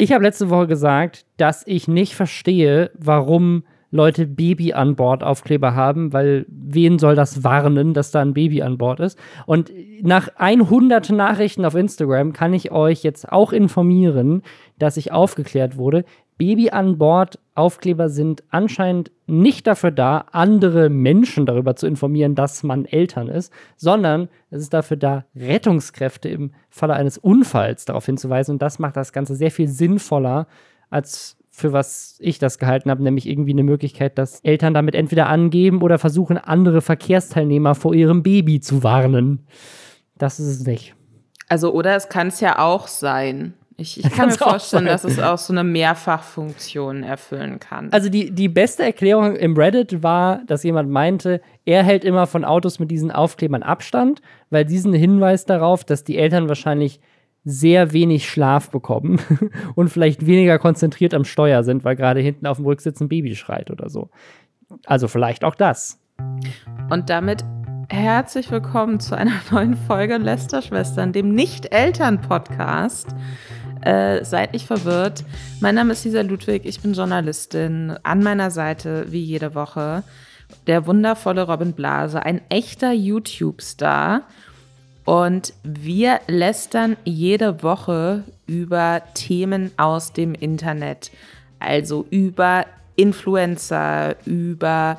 Ich habe letzte Woche gesagt, dass ich nicht verstehe, warum Leute Baby an Bord Aufkleber haben, weil wen soll das warnen, dass da ein Baby an Bord ist? Und nach 100 Nachrichten auf Instagram kann ich euch jetzt auch informieren, dass ich aufgeklärt wurde. Baby an Bord Aufkleber sind anscheinend nicht dafür da, andere Menschen darüber zu informieren, dass man Eltern ist, sondern es ist dafür da, Rettungskräfte im Falle eines Unfalls darauf hinzuweisen. Und das macht das Ganze sehr viel sinnvoller, als für was ich das gehalten habe, nämlich irgendwie eine Möglichkeit, dass Eltern damit entweder angeben oder versuchen, andere Verkehrsteilnehmer vor ihrem Baby zu warnen. Das ist es nicht. Also, oder es kann es ja auch sein. Ich, ich kann mir vorstellen, dass es auch so eine Mehrfachfunktion erfüllen kann. Also die, die beste Erklärung im Reddit war, dass jemand meinte, er hält immer von Autos mit diesen Aufklebern Abstand, weil diesen Hinweis darauf, dass die Eltern wahrscheinlich sehr wenig Schlaf bekommen und vielleicht weniger konzentriert am Steuer sind, weil gerade hinten auf dem Rücksitz ein Baby schreit oder so. Also vielleicht auch das. Und damit herzlich willkommen zu einer neuen Folge Lästerschwestern, dem Nicht-Eltern-Podcast. Äh, seid nicht verwirrt. Mein Name ist Lisa Ludwig, ich bin Journalistin. An meiner Seite, wie jede Woche, der wundervolle Robin Blase, ein echter YouTube-Star und wir lästern jede Woche über Themen aus dem Internet. Also über Influencer, über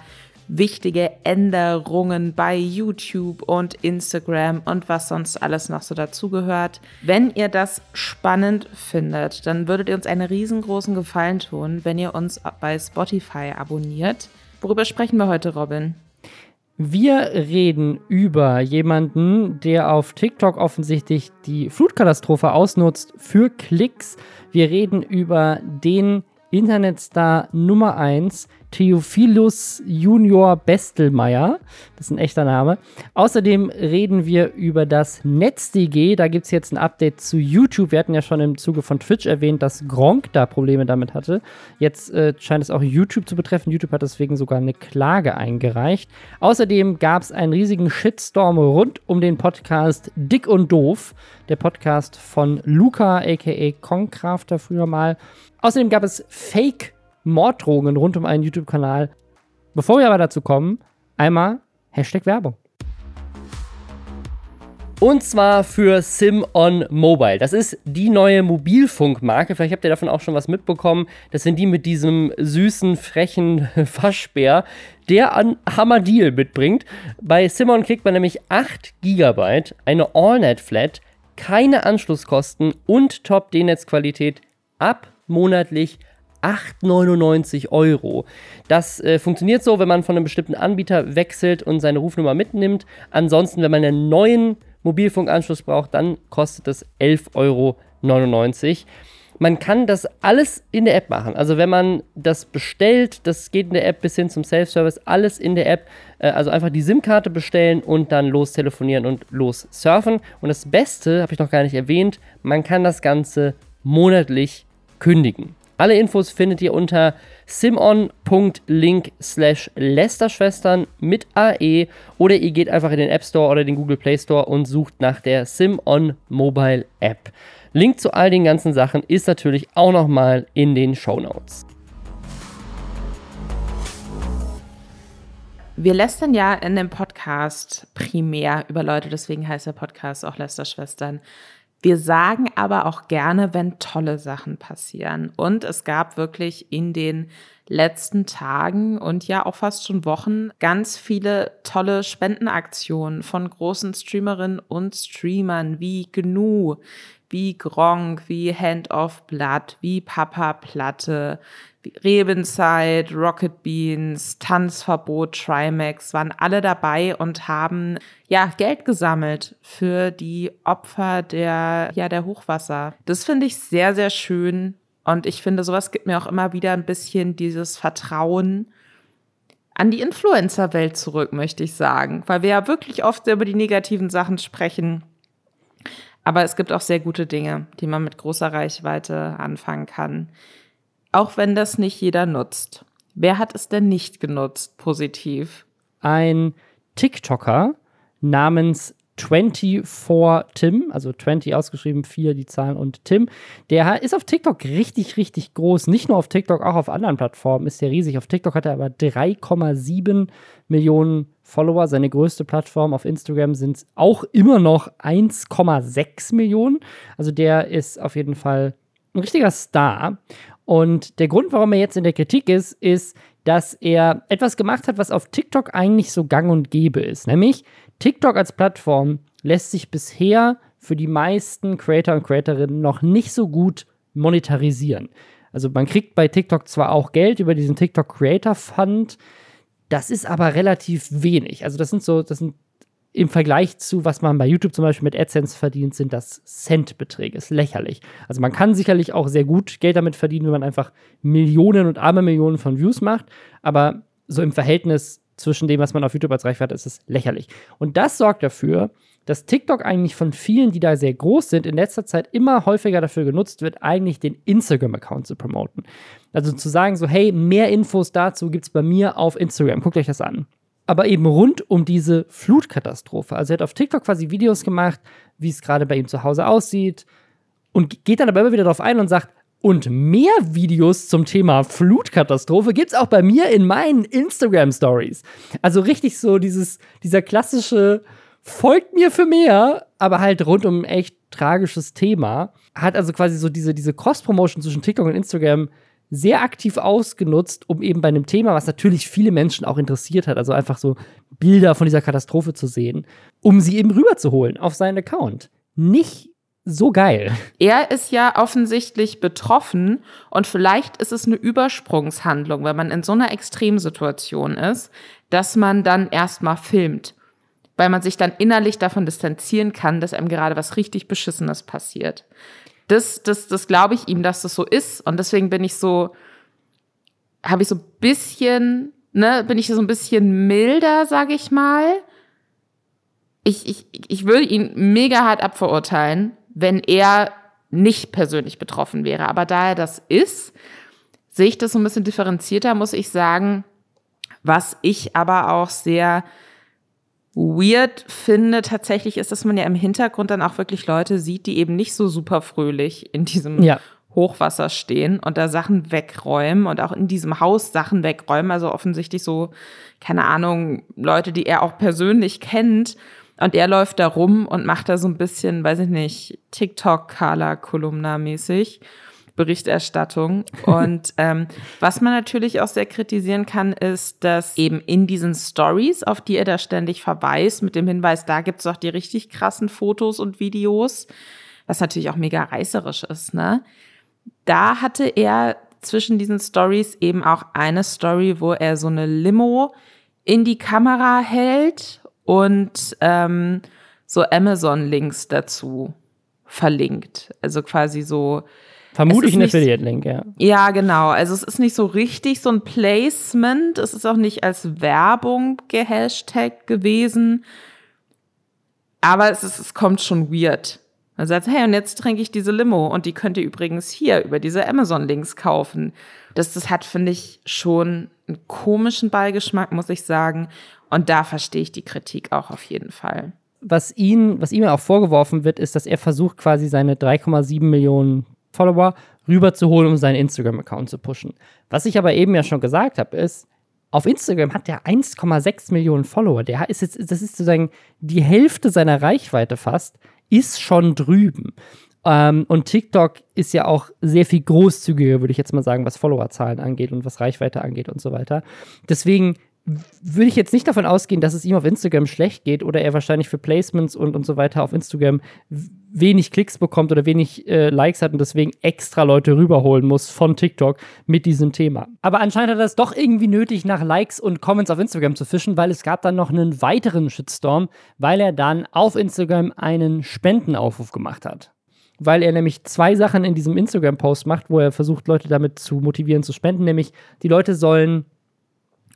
wichtige Änderungen bei YouTube und Instagram und was sonst alles noch so dazugehört. Wenn ihr das spannend findet, dann würdet ihr uns einen riesengroßen Gefallen tun, wenn ihr uns bei Spotify abonniert. Worüber sprechen wir heute, Robin? Wir reden über jemanden, der auf TikTok offensichtlich die Flutkatastrophe ausnutzt für Klicks. Wir reden über den Internetstar Nummer 1, Theophilus Junior Bestelmeier. Das ist ein echter Name. Außerdem reden wir über das NetzDG. Da gibt es jetzt ein Update zu YouTube. Wir hatten ja schon im Zuge von Twitch erwähnt, dass Gronk da Probleme damit hatte. Jetzt äh, scheint es auch YouTube zu betreffen. YouTube hat deswegen sogar eine Klage eingereicht. Außerdem gab es einen riesigen Shitstorm rund um den Podcast Dick und Doof. Der Podcast von Luca, aka Concrafter früher mal. Außerdem gab es Fake Morddrohungen rund um einen YouTube-Kanal. Bevor wir aber dazu kommen, einmal Hashtag Werbung. Und zwar für SimOn Mobile. Das ist die neue Mobilfunkmarke. Vielleicht habt ihr davon auch schon was mitbekommen. Das sind die mit diesem süßen, frechen Waschbär, der an Hammerdeal mitbringt. Bei SimOn kriegt man nämlich 8 GB, eine AllNet-Flat, keine Anschlusskosten und Top-D-Netz-Qualität ab monatlich 8,99 Euro. Das äh, funktioniert so, wenn man von einem bestimmten Anbieter wechselt und seine Rufnummer mitnimmt. Ansonsten, wenn man einen neuen Mobilfunkanschluss braucht, dann kostet es 11,99 Euro. Man kann das alles in der App machen. Also wenn man das bestellt, das geht in der App bis hin zum Self-Service, alles in der App. Äh, also einfach die SIM-Karte bestellen und dann los telefonieren und los surfen. Und das Beste, habe ich noch gar nicht erwähnt, man kann das Ganze monatlich kündigen. Alle Infos findet ihr unter simon.link slash Lästerschwestern mit AE oder ihr geht einfach in den App Store oder den Google Play Store und sucht nach der Simon Mobile App. Link zu all den ganzen Sachen ist natürlich auch nochmal in den Show Notes. Wir lästern ja in dem Podcast primär über Leute, deswegen heißt der Podcast auch Lästerschwestern. Wir sagen aber auch gerne, wenn tolle Sachen passieren. Und es gab wirklich in den letzten Tagen und ja auch fast schon Wochen ganz viele tolle Spendenaktionen von großen Streamerinnen und Streamern wie Gnu, wie Gronk, wie Hand of Blood, wie Papa Platte, Rebenzeit, Rocket Beans, Tanzverbot, Trimax waren alle dabei und haben ja Geld gesammelt für die Opfer der ja der Hochwasser. Das finde ich sehr sehr schön und ich finde sowas gibt mir auch immer wieder ein bisschen dieses Vertrauen an die Influencer-Welt zurück, möchte ich sagen, weil wir ja wirklich oft über die negativen Sachen sprechen. Aber es gibt auch sehr gute Dinge, die man mit großer Reichweite anfangen kann. Auch wenn das nicht jeder nutzt. Wer hat es denn nicht genutzt, positiv? Ein TikToker namens 24Tim, also 20 ausgeschrieben, 4 die Zahlen und Tim. Der ist auf TikTok richtig, richtig groß. Nicht nur auf TikTok, auch auf anderen Plattformen ist der riesig. Auf TikTok hat er aber 3,7 Millionen Follower. Seine größte Plattform auf Instagram sind auch immer noch 1,6 Millionen. Also der ist auf jeden Fall ein richtiger Star. Und der Grund, warum er jetzt in der Kritik ist, ist, dass er etwas gemacht hat, was auf TikTok eigentlich so gang und gäbe ist. Nämlich TikTok als Plattform lässt sich bisher für die meisten Creator und Creatorinnen noch nicht so gut monetarisieren. Also man kriegt bei TikTok zwar auch Geld über diesen TikTok Creator Fund, das ist aber relativ wenig. Also das sind so, das sind im Vergleich zu, was man bei YouTube zum Beispiel mit AdSense verdient, sind das Centbeträge. Ist lächerlich. Also man kann sicherlich auch sehr gut Geld damit verdienen, wenn man einfach Millionen und arme Millionen von Views macht. Aber so im Verhältnis zwischen dem, was man auf YouTube als Reichweite hat, ist es lächerlich. Und das sorgt dafür, dass TikTok eigentlich von vielen, die da sehr groß sind, in letzter Zeit immer häufiger dafür genutzt wird, eigentlich den Instagram-Account zu promoten. Also zu sagen so, hey, mehr Infos dazu gibt es bei mir auf Instagram. Guckt euch das an aber eben rund um diese Flutkatastrophe. Also er hat auf TikTok quasi Videos gemacht, wie es gerade bei ihm zu Hause aussieht und geht dann aber immer wieder darauf ein und sagt, und mehr Videos zum Thema Flutkatastrophe gibt es auch bei mir in meinen Instagram Stories. Also richtig so dieses, dieser klassische folgt mir für mehr, aber halt rund um ein echt tragisches Thema. Hat also quasi so diese, diese Cross-Promotion zwischen TikTok und Instagram sehr aktiv ausgenutzt, um eben bei einem Thema, was natürlich viele Menschen auch interessiert hat, also einfach so Bilder von dieser Katastrophe zu sehen, um sie eben rüberzuholen auf seinen Account. Nicht so geil. Er ist ja offensichtlich betroffen und vielleicht ist es eine Übersprungshandlung, wenn man in so einer Extremsituation ist, dass man dann erstmal filmt, weil man sich dann innerlich davon distanzieren kann, dass einem gerade was richtig Beschissenes passiert das, das, das glaube ich ihm, dass das so ist. Und deswegen bin ich so, habe ich so ein bisschen, ne, bin ich so ein bisschen milder, sage ich mal. Ich, ich, ich würde ihn mega hart abverurteilen, wenn er nicht persönlich betroffen wäre. Aber da er das ist, sehe ich das so ein bisschen differenzierter, muss ich sagen. Was ich aber auch sehr weird finde tatsächlich ist, dass man ja im Hintergrund dann auch wirklich Leute sieht, die eben nicht so super fröhlich in diesem ja. Hochwasser stehen und da Sachen wegräumen und auch in diesem Haus Sachen wegräumen. Also offensichtlich so, keine Ahnung, Leute, die er auch persönlich kennt. Und er läuft da rum und macht da so ein bisschen, weiß ich nicht, TikTok-Kala-Kolumna-mäßig. Berichterstattung. Und ähm, was man natürlich auch sehr kritisieren kann, ist, dass eben in diesen Stories, auf die er da ständig verweist, mit dem Hinweis, da gibt's auch die richtig krassen Fotos und Videos, was natürlich auch mega reißerisch ist, ne? Da hatte er zwischen diesen Stories eben auch eine Story, wo er so eine Limo in die Kamera hält und ähm, so Amazon-Links dazu verlinkt. Also quasi so Vermutlich ein Affiliate-Link, ja. Ja, genau. Also es ist nicht so richtig so ein Placement. Es ist auch nicht als Werbung gehashtag gewesen. Aber es, ist, es kommt schon weird. Man sagt, hey, und jetzt trinke ich diese Limo und die könnt ihr übrigens hier über diese Amazon-Links kaufen. Das, das hat, finde ich, schon einen komischen Beigeschmack, muss ich sagen. Und da verstehe ich die Kritik auch auf jeden Fall. Was, ihn, was ihm auch vorgeworfen wird, ist, dass er versucht, quasi seine 3,7 Millionen Follower rüberzuholen, um seinen Instagram-Account zu pushen. Was ich aber eben ja schon gesagt habe, ist, auf Instagram hat der 1,6 Millionen Follower. Der ist jetzt, das ist sozusagen die Hälfte seiner Reichweite fast, ist schon drüben. Ähm, und TikTok ist ja auch sehr viel großzügiger, würde ich jetzt mal sagen, was Followerzahlen angeht und was Reichweite angeht und so weiter. Deswegen würde ich jetzt nicht davon ausgehen, dass es ihm auf Instagram schlecht geht oder er wahrscheinlich für Placements und, und so weiter auf Instagram wenig Klicks bekommt oder wenig äh, Likes hat und deswegen extra Leute rüberholen muss von TikTok mit diesem Thema. Aber anscheinend hat er es doch irgendwie nötig, nach Likes und Comments auf Instagram zu fischen, weil es gab dann noch einen weiteren Shitstorm, weil er dann auf Instagram einen Spendenaufruf gemacht hat weil er nämlich zwei Sachen in diesem Instagram-Post macht, wo er versucht, Leute damit zu motivieren, zu spenden. Nämlich, die Leute sollen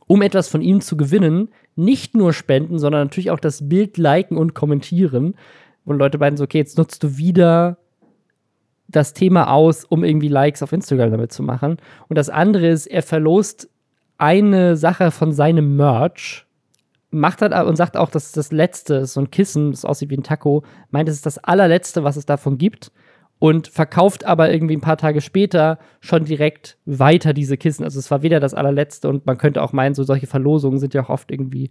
um etwas von ihnen zu gewinnen, nicht nur spenden, sondern natürlich auch das Bild liken und kommentieren. Und Leute meinen so, okay, jetzt nutzt du wieder das Thema aus, um irgendwie Likes auf Instagram damit zu machen. Und das andere ist, er verlost eine Sache von seinem Merch macht halt und sagt auch, dass das letzte, so ein Kissen, das aussieht wie ein Taco, meint, es ist das allerletzte, was es davon gibt und verkauft aber irgendwie ein paar Tage später schon direkt weiter diese Kissen. Also es war wieder das allerletzte und man könnte auch meinen, so solche Verlosungen sind ja auch oft irgendwie,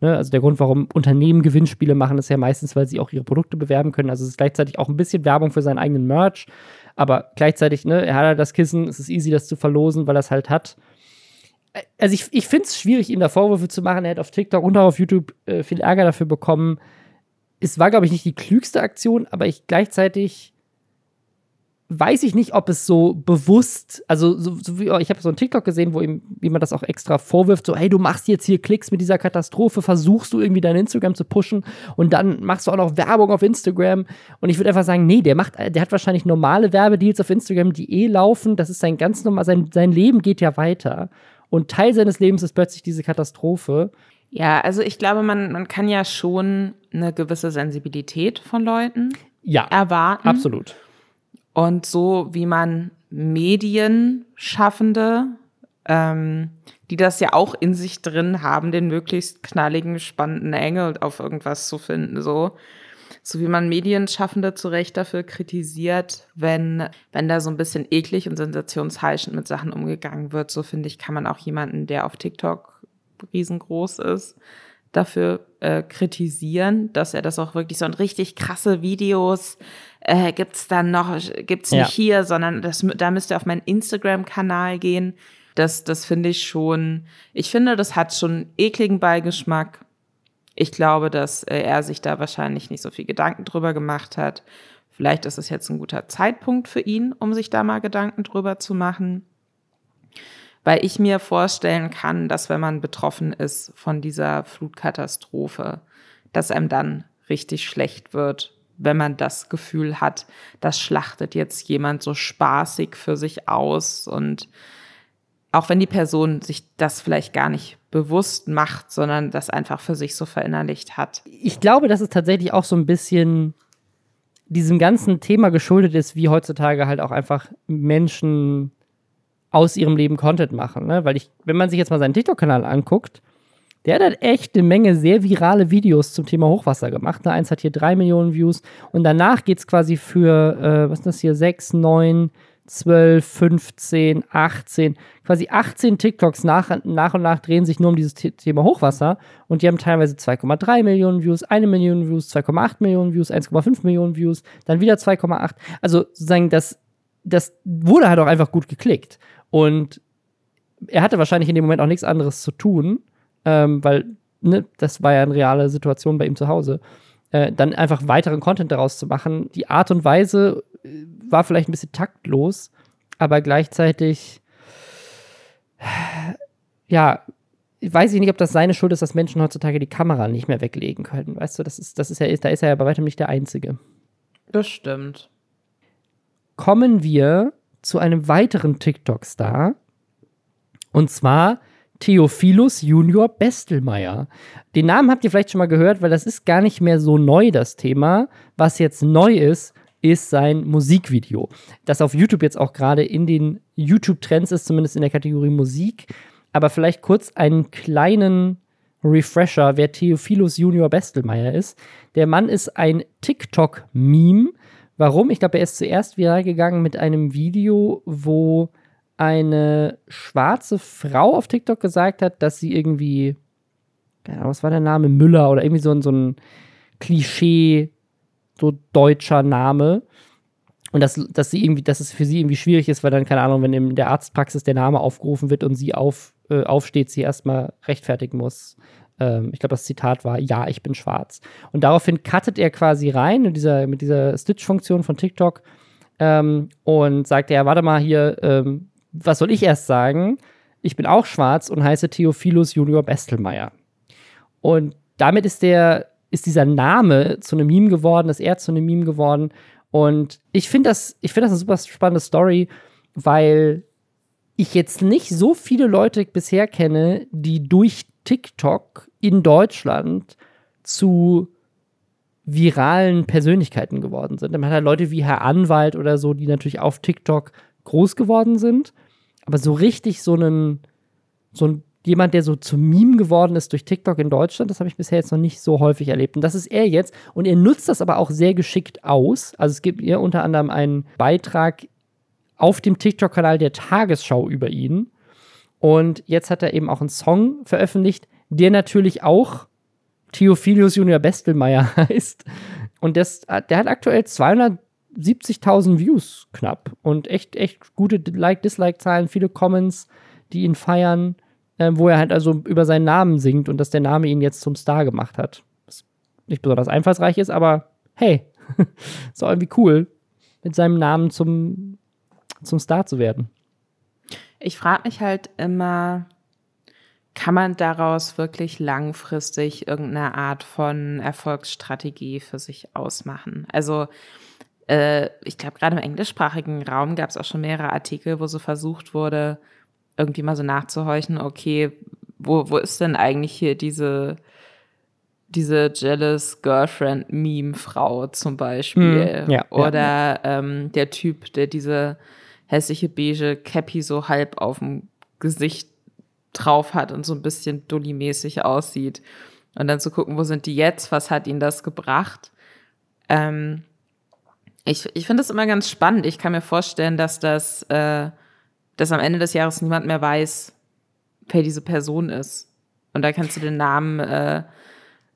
ne, also der Grund, warum Unternehmen Gewinnspiele machen, ist ja meistens, weil sie auch ihre Produkte bewerben können. Also es ist gleichzeitig auch ein bisschen Werbung für seinen eigenen Merch, aber gleichzeitig, ne, er hat halt das Kissen, es ist easy, das zu verlosen, weil er es halt hat also ich, ich finde es schwierig, ihm da Vorwürfe zu machen. Er hat auf TikTok und auch auf YouTube äh, viel Ärger dafür bekommen. Es war, glaube ich, nicht die klügste Aktion, aber ich gleichzeitig weiß ich nicht, ob es so bewusst, also so, so wie, ich habe so ein TikTok gesehen, wo ihm, wie man das auch extra vorwirft, so hey, du machst jetzt hier Klicks mit dieser Katastrophe, versuchst du irgendwie dein Instagram zu pushen und dann machst du auch noch Werbung auf Instagram und ich würde einfach sagen, nee, der macht, der hat wahrscheinlich normale Werbedeals auf Instagram, die eh laufen, das ist sein ganz normal, sein, sein Leben geht ja weiter und Teil seines Lebens ist plötzlich diese Katastrophe. Ja, also ich glaube, man, man kann ja schon eine gewisse Sensibilität von Leuten ja, erwarten. Absolut. Und so wie man Medienschaffende, ähm, die das ja auch in sich drin haben, den möglichst knalligen, spannenden Engel auf irgendwas zu finden, so. So wie man Medienschaffende zu Recht dafür kritisiert, wenn, wenn da so ein bisschen eklig und sensationsheischend mit Sachen umgegangen wird, so finde ich, kann man auch jemanden, der auf TikTok riesengroß ist, dafür äh, kritisieren, dass er das auch wirklich so ein richtig krasse Videos äh, gibt's dann noch, gibt's nicht ja. hier, sondern das, da müsst ihr auf meinen Instagram-Kanal gehen. Das, das finde ich schon, ich finde, das hat schon ekligen Beigeschmack ich glaube, dass äh, er sich da wahrscheinlich nicht so viel Gedanken drüber gemacht hat. Vielleicht ist es jetzt ein guter Zeitpunkt für ihn, um sich da mal Gedanken drüber zu machen. Weil ich mir vorstellen kann, dass wenn man betroffen ist von dieser Flutkatastrophe, dass einem dann richtig schlecht wird, wenn man das Gefühl hat, das schlachtet jetzt jemand so spaßig für sich aus und auch wenn die Person sich das vielleicht gar nicht bewusst macht, sondern das einfach für sich so verinnerlicht hat. Ich glaube, dass es tatsächlich auch so ein bisschen diesem ganzen Thema geschuldet ist, wie heutzutage halt auch einfach Menschen aus ihrem Leben Content machen. Ne? Weil ich, wenn man sich jetzt mal seinen TikTok-Kanal anguckt, der hat halt echt eine Menge sehr virale Videos zum Thema Hochwasser gemacht. Ne? Eins hat hier drei Millionen Views und danach geht es quasi für, äh, was ist das hier, sechs, neun, 12, 15, 18, quasi 18 TikToks nach, nach und nach drehen sich nur um dieses Thema Hochwasser und die haben teilweise 2,3 Millionen Views, 1 Million Views, 2,8 Millionen Views, 1,5 Millionen Views, dann wieder 2,8. Also sozusagen, das, das wurde halt auch einfach gut geklickt. Und er hatte wahrscheinlich in dem Moment auch nichts anderes zu tun, ähm, weil ne, das war ja eine reale Situation bei ihm zu Hause. Äh, dann einfach weiteren Content daraus zu machen. Die Art und Weise äh, war vielleicht ein bisschen taktlos, aber gleichzeitig, ja, weiß ich nicht, ob das seine Schuld ist, dass Menschen heutzutage die Kamera nicht mehr weglegen können. Weißt du, das ist, das ist ja, da ist er ja bei weitem nicht der Einzige. Das stimmt. Kommen wir zu einem weiteren TikTok-Star. Und zwar Theophilus Junior Bestelmeier. Den Namen habt ihr vielleicht schon mal gehört, weil das ist gar nicht mehr so neu, das Thema. Was jetzt neu ist, ist sein Musikvideo. Das auf YouTube jetzt auch gerade in den YouTube-Trends ist, zumindest in der Kategorie Musik. Aber vielleicht kurz einen kleinen Refresher, wer Theophilus Junior Bestelmeier ist. Der Mann ist ein TikTok-Meme. Warum? Ich glaube, er ist zuerst viral gegangen mit einem Video, wo eine schwarze Frau auf TikTok gesagt hat, dass sie irgendwie, was war der Name? Müller oder irgendwie so ein, so ein Klischee, so deutscher Name. Und dass, dass sie irgendwie, dass es für sie irgendwie schwierig ist, weil dann, keine Ahnung, wenn in der Arztpraxis der Name aufgerufen wird und sie auf, äh, aufsteht, sie erstmal rechtfertigen muss. Ähm, ich glaube, das Zitat war, ja, ich bin schwarz. Und daraufhin cuttet er quasi rein mit dieser, mit dieser Stitch-Funktion von TikTok ähm, und sagt, ja, warte mal hier, ähm, was soll ich erst sagen? Ich bin auch schwarz und heiße Theophilus Junior Bestelmeier. Und damit ist der, ist dieser Name zu einem Meme geworden, ist er zu einem Meme geworden. Und ich finde das, ich finde das eine super spannende Story, weil ich jetzt nicht so viele Leute bisher kenne, die durch TikTok in Deutschland zu viralen Persönlichkeiten geworden sind. Man hat halt Leute wie Herr Anwalt oder so, die natürlich auf TikTok groß geworden sind aber so richtig so einen, so einen jemand, der so zum Meme geworden ist durch TikTok in Deutschland. Das habe ich bisher jetzt noch nicht so häufig erlebt. Und das ist er jetzt. Und er nutzt das aber auch sehr geschickt aus. Also es gibt hier unter anderem einen Beitrag auf dem TikTok-Kanal der Tagesschau über ihn. Und jetzt hat er eben auch einen Song veröffentlicht, der natürlich auch Theophilus Junior Bestelmeier heißt. Und das, der hat aktuell 270.000 Views knapp und echt, echt gute Like-Dislike-Zahlen, viele Comments, die ihn feiern äh, wo er halt also über seinen Namen singt und dass der Name ihn jetzt zum Star gemacht hat. Was nicht besonders einfallsreich ist, aber hey, ist doch irgendwie cool, mit seinem Namen zum, zum Star zu werden. Ich frage mich halt immer, kann man daraus wirklich langfristig irgendeine Art von Erfolgsstrategie für sich ausmachen? Also, äh, ich glaube, gerade im englischsprachigen Raum gab es auch schon mehrere Artikel, wo so versucht wurde, irgendwie mal so nachzuhorchen, okay, wo, wo ist denn eigentlich hier diese, diese Jealous Girlfriend Meme Frau zum Beispiel? Mm, ja, Oder ja. Ähm, der Typ, der diese hässliche beige Cappy so halb auf dem Gesicht drauf hat und so ein bisschen Dully-mäßig aussieht. Und dann zu gucken, wo sind die jetzt? Was hat ihnen das gebracht? Ähm, ich ich finde das immer ganz spannend. Ich kann mir vorstellen, dass das äh, dass am Ende des Jahres niemand mehr weiß, wer diese Person ist. Und da kannst du den Namen äh,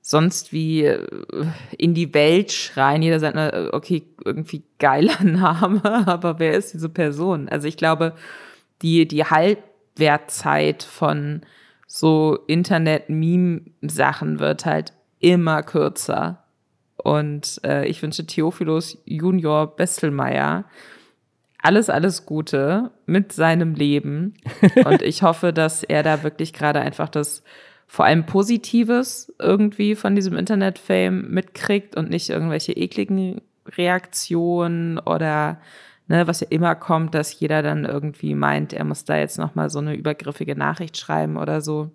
sonst wie äh, in die Welt schreien. Jeder sagt, äh, okay, irgendwie geiler Name, aber wer ist diese Person? Also ich glaube, die, die Halbwertzeit von so Internet-Meme-Sachen wird halt immer kürzer. Und äh, ich wünsche Theophilus Junior Bestelmeier alles, alles Gute mit seinem Leben. Und ich hoffe, dass er da wirklich gerade einfach das vor allem Positives irgendwie von diesem Internet-Fame mitkriegt und nicht irgendwelche ekligen Reaktionen oder ne, was ja immer kommt, dass jeder dann irgendwie meint, er muss da jetzt nochmal so eine übergriffige Nachricht schreiben oder so.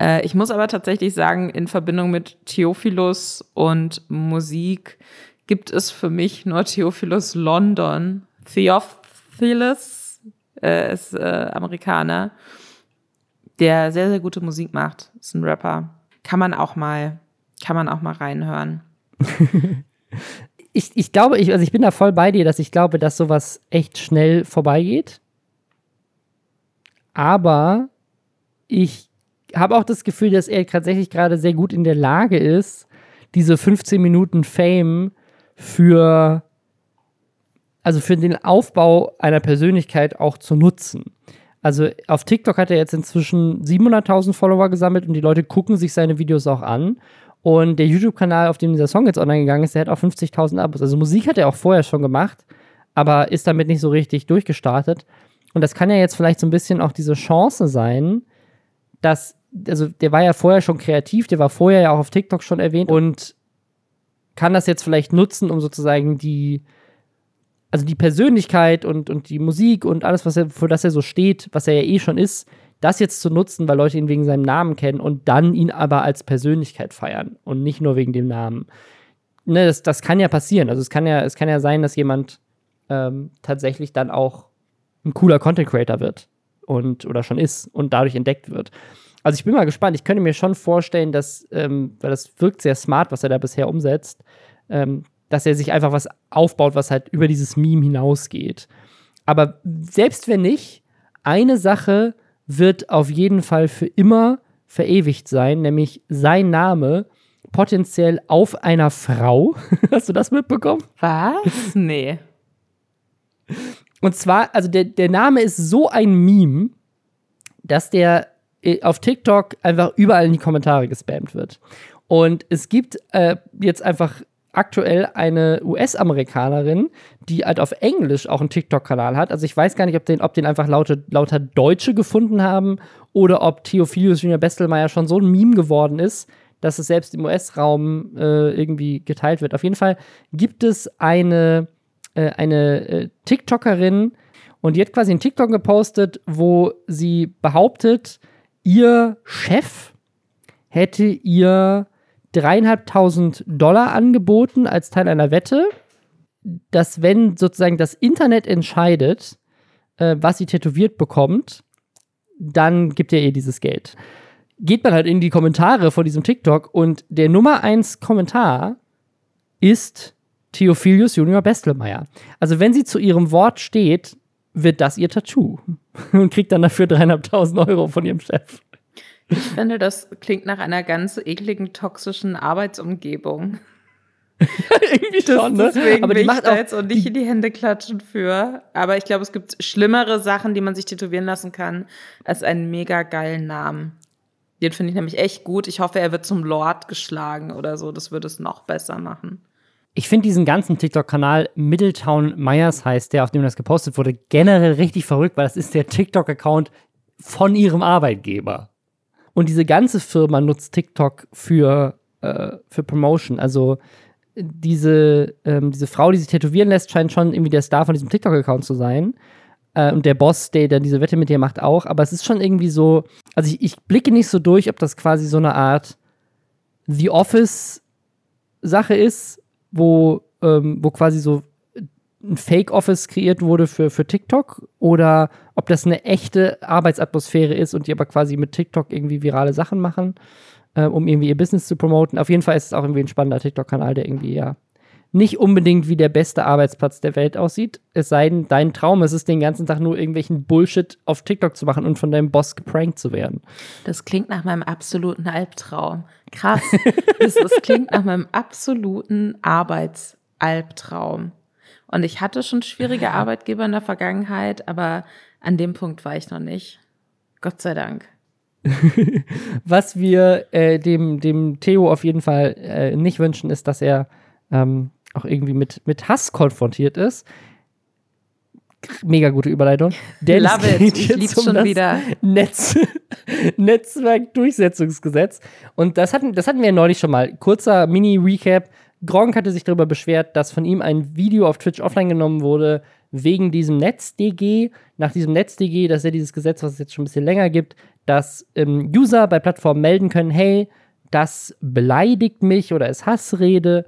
Äh, ich muss aber tatsächlich sagen, in Verbindung mit Theophilus und Musik gibt es für mich nur Theophilus London. Theophilus äh, ist äh, Amerikaner, der sehr, sehr gute Musik macht. Ist ein Rapper. Kann man auch mal, kann man auch mal reinhören. ich, ich glaube, ich, also ich bin da voll bei dir, dass ich glaube, dass sowas echt schnell vorbeigeht. Aber ich habe auch das Gefühl, dass er tatsächlich gerade sehr gut in der Lage ist, diese 15 Minuten Fame für, also für den Aufbau einer Persönlichkeit auch zu nutzen. Also auf TikTok hat er jetzt inzwischen 700.000 Follower gesammelt und die Leute gucken sich seine Videos auch an. Und der YouTube-Kanal, auf dem dieser Song jetzt online gegangen ist, der hat auch 50.000 Abos. Also Musik hat er auch vorher schon gemacht, aber ist damit nicht so richtig durchgestartet. Und das kann ja jetzt vielleicht so ein bisschen auch diese Chance sein, dass, also der war ja vorher schon kreativ, der war vorher ja auch auf TikTok schon erwähnt und kann das jetzt vielleicht nutzen, um sozusagen die, also die Persönlichkeit und, und die Musik und alles, was er, für das er so steht, was er ja eh schon ist, das jetzt zu nutzen, weil Leute ihn wegen seinem Namen kennen und dann ihn aber als Persönlichkeit feiern und nicht nur wegen dem Namen. Ne, das, das kann ja passieren. Also es kann ja, es kann ja sein, dass jemand ähm, tatsächlich dann auch ein cooler Content Creator wird und oder schon ist und dadurch entdeckt wird. Also ich bin mal gespannt. Ich könnte mir schon vorstellen, dass, ähm, weil das wirkt sehr smart, was er da bisher umsetzt, ähm, dass er sich einfach was aufbaut, was halt über dieses Meme hinausgeht. Aber selbst wenn nicht, eine Sache wird auf jeden Fall für immer verewigt sein, nämlich sein Name potenziell auf einer Frau. Hast du das mitbekommen? Was? Nee. Und zwar, also der, der Name ist so ein Meme, dass der auf TikTok einfach überall in die Kommentare gespammt wird. Und es gibt äh, jetzt einfach aktuell eine US-Amerikanerin, die halt auf Englisch auch einen TikTok-Kanal hat. Also ich weiß gar nicht, ob den, ob den einfach lauter, lauter Deutsche gefunden haben oder ob Theophilus Junior Bestelmeier schon so ein Meme geworden ist, dass es selbst im US-Raum äh, irgendwie geteilt wird. Auf jeden Fall gibt es eine, äh, eine äh, TikTokerin und die hat quasi einen TikTok gepostet, wo sie behauptet, ihr Chef hätte ihr dreieinhalbtausend Dollar angeboten als Teil einer Wette, dass wenn sozusagen das Internet entscheidet, äh, was sie tätowiert bekommt, dann gibt er ihr dieses Geld. Geht man halt in die Kommentare von diesem TikTok und der Nummer 1 Kommentar ist Theophilius Junior Bestelmeier. Also wenn sie zu ihrem Wort steht, wird das ihr Tattoo und kriegt dann dafür dreieinhalbtausend Euro von ihrem Chef. Ich finde, das klingt nach einer ganz ekligen, toxischen Arbeitsumgebung. Irgendwie schon, ne? Deswegen aber die macht auch jetzt und nicht in die Hände klatschen für. Aber ich glaube, es gibt schlimmere Sachen, die man sich tätowieren lassen kann, als einen mega geilen Namen. Den finde ich nämlich echt gut. Ich hoffe, er wird zum Lord geschlagen oder so. Das würde es noch besser machen. Ich finde diesen ganzen TikTok-Kanal Middletown Myers heißt der, auf dem das gepostet wurde, generell richtig verrückt, weil das ist der TikTok-Account von ihrem Arbeitgeber. Und diese ganze Firma nutzt TikTok für, äh, für Promotion. Also diese, ähm, diese Frau, die sich tätowieren lässt, scheint schon irgendwie der Star von diesem TikTok-Account zu sein. Äh, und der Boss, der dann diese Wette mit ihr macht, auch. Aber es ist schon irgendwie so, also ich, ich blicke nicht so durch, ob das quasi so eine Art The Office-Sache ist, wo, ähm, wo quasi so ein Fake-Office kreiert wurde für, für TikTok oder ob das eine echte Arbeitsatmosphäre ist und die aber quasi mit TikTok irgendwie virale Sachen machen äh, um irgendwie ihr Business zu promoten. Auf jeden Fall ist es auch irgendwie ein spannender TikTok-Kanal, der irgendwie ja nicht unbedingt wie der beste Arbeitsplatz der Welt aussieht. Es sei denn, dein Traum ist es, den ganzen Tag nur irgendwelchen Bullshit auf TikTok zu machen und von deinem Boss geprankt zu werden. Das klingt nach meinem absoluten Albtraum. Krass. das, das klingt nach meinem absoluten Arbeitsalbtraum. Und ich hatte schon schwierige Arbeitgeber in der Vergangenheit, aber an dem Punkt war ich noch nicht. Gott sei Dank. Was wir äh, dem, dem Theo auf jeden Fall äh, nicht wünschen, ist, dass er ähm, auch irgendwie mit, mit Hass konfrontiert ist. Mega gute Überleitung. Denn Love es geht it. Ich lieb's um schon wieder. Netz, Netzwerkdurchsetzungsgesetz. Und das hatten, das hatten wir neulich schon mal. Kurzer Mini-Recap. Gronk hatte sich darüber beschwert, dass von ihm ein Video auf Twitch offline genommen wurde, wegen diesem NetzDG. Nach diesem NetzDG, das ist ja dieses Gesetz, was es jetzt schon ein bisschen länger gibt, dass ähm, User bei Plattformen melden können, hey, das beleidigt mich oder ist Hassrede.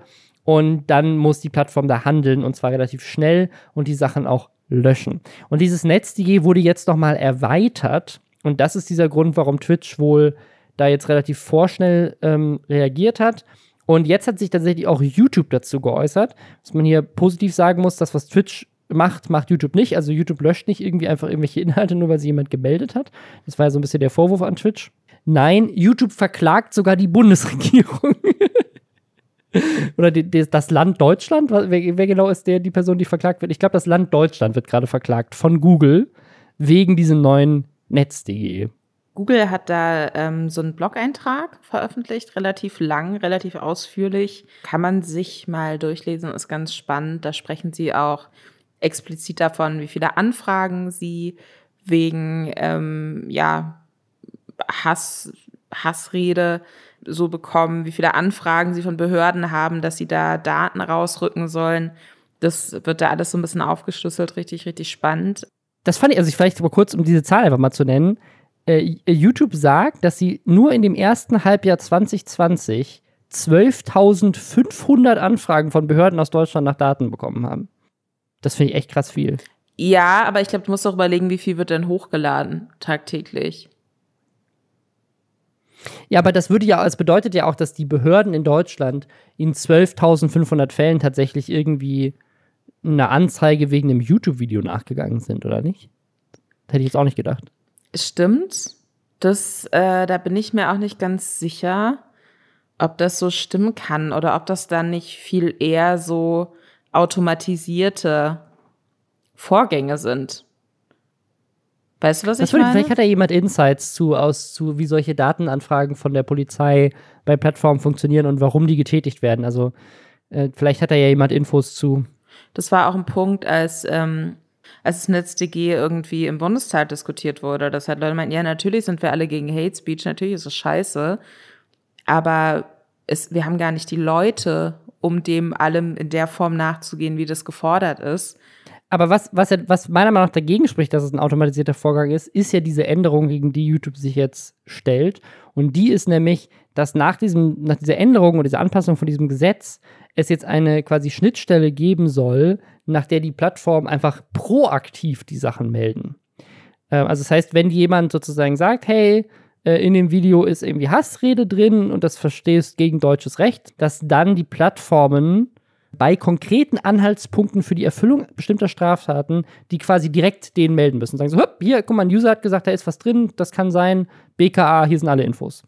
Und dann muss die Plattform da handeln und zwar relativ schnell und die Sachen auch löschen. Und dieses NetzDG wurde jetzt nochmal erweitert und das ist dieser Grund, warum Twitch wohl da jetzt relativ vorschnell ähm, reagiert hat. Und jetzt hat sich tatsächlich auch YouTube dazu geäußert, dass man hier positiv sagen muss, das, was Twitch macht, macht YouTube nicht. Also YouTube löscht nicht irgendwie einfach irgendwelche Inhalte, nur weil sie jemand gemeldet hat. Das war ja so ein bisschen der Vorwurf an Twitch. Nein, YouTube verklagt sogar die Bundesregierung. Oder die, die, das Land Deutschland? Wer, wer, genau ist der, die Person, die verklagt wird? Ich glaube, das Land Deutschland wird gerade verklagt von Google wegen diesem neuen Netz.de. Google hat da ähm, so einen Blog-Eintrag veröffentlicht, relativ lang, relativ ausführlich. Kann man sich mal durchlesen, ist ganz spannend. Da sprechen sie auch explizit davon, wie viele Anfragen sie wegen ähm, ja, Hass, Hassrede so bekommen, wie viele Anfragen sie von Behörden haben, dass sie da Daten rausrücken sollen. Das wird da alles so ein bisschen aufgeschlüsselt, richtig, richtig spannend. Das fand ich, also ich vielleicht mal kurz, um diese Zahl einfach mal zu nennen. Äh, YouTube sagt, dass sie nur in dem ersten Halbjahr 2020 12.500 Anfragen von Behörden aus Deutschland nach Daten bekommen haben. Das finde ich echt krass viel. Ja, aber ich glaube, du musst auch überlegen, wie viel wird denn hochgeladen tagtäglich. Ja, aber das würde ja, es bedeutet ja auch, dass die Behörden in Deutschland in 12.500 Fällen tatsächlich irgendwie eine Anzeige wegen einem YouTube-Video nachgegangen sind, oder nicht? Das hätte ich jetzt auch nicht gedacht. Stimmt. Das, äh, da bin ich mir auch nicht ganz sicher, ob das so stimmen kann oder ob das dann nicht viel eher so automatisierte Vorgänge sind. Weißt du, was das ich meine? Vielleicht hat ja jemand Insights zu, aus, zu, wie solche Datenanfragen von der Polizei bei Plattformen funktionieren und warum die getätigt werden. Also äh, vielleicht hat da ja jemand Infos zu. Das war auch ein Punkt, als, ähm, als das NetzDG irgendwie im Bundestag diskutiert wurde. Das hat Leute meinten, ja, natürlich sind wir alle gegen Hate Speech, natürlich ist es scheiße, aber es, wir haben gar nicht die Leute, um dem allem in der Form nachzugehen, wie das gefordert ist. Aber was, was, was meiner Meinung nach dagegen spricht, dass es ein automatisierter Vorgang ist, ist ja diese Änderung, gegen die YouTube sich jetzt stellt. Und die ist nämlich, dass nach, diesem, nach dieser Änderung oder dieser Anpassung von diesem Gesetz es jetzt eine quasi Schnittstelle geben soll, nach der die Plattformen einfach proaktiv die Sachen melden. Äh, also das heißt, wenn jemand sozusagen sagt, hey, äh, in dem Video ist irgendwie Hassrede drin und das verstehst gegen deutsches Recht, dass dann die Plattformen bei konkreten Anhaltspunkten für die Erfüllung bestimmter Straftaten, die quasi direkt denen melden müssen. Sagen so, Hüpp, hier, guck mal, ein User hat gesagt, da ist was drin, das kann sein, BKA, hier sind alle Infos.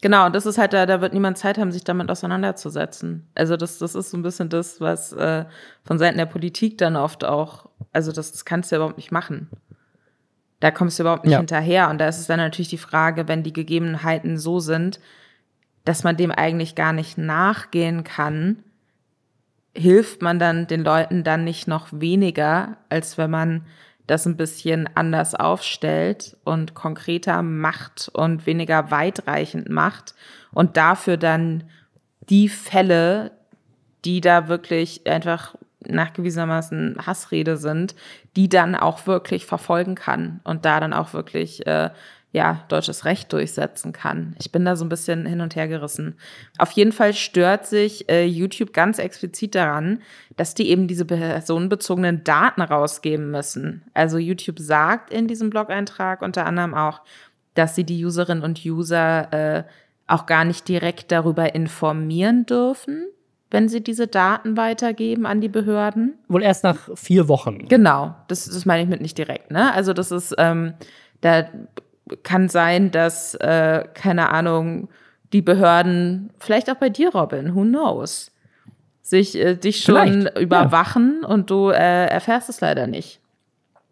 Genau, und das ist halt, da, da wird niemand Zeit haben, sich damit auseinanderzusetzen. Also das, das ist so ein bisschen das, was äh, von Seiten der Politik dann oft auch, also das, das kannst du ja überhaupt nicht machen. Da kommst du überhaupt nicht ja. hinterher. Und da ist es dann natürlich die Frage, wenn die Gegebenheiten so sind, dass man dem eigentlich gar nicht nachgehen kann, hilft man dann den Leuten dann nicht noch weniger, als wenn man das ein bisschen anders aufstellt und konkreter macht und weniger weitreichend macht und dafür dann die Fälle, die da wirklich einfach nachgewiesenermaßen Hassrede sind, die dann auch wirklich verfolgen kann und da dann auch wirklich äh, ja, deutsches Recht durchsetzen kann. Ich bin da so ein bisschen hin und her gerissen. Auf jeden Fall stört sich äh, YouTube ganz explizit daran, dass die eben diese personenbezogenen Daten rausgeben müssen. Also YouTube sagt in diesem Blog-Eintrag unter anderem auch, dass sie die Userinnen und User äh, auch gar nicht direkt darüber informieren dürfen, wenn sie diese Daten weitergeben an die Behörden. Wohl erst nach vier Wochen. Genau, das, das meine ich mit nicht direkt. Ne? Also das ist, ähm, da kann sein, dass, äh, keine Ahnung, die Behörden, vielleicht auch bei dir, Robin, who knows, sich äh, dich schon vielleicht, überwachen ja. und du äh, erfährst es leider nicht.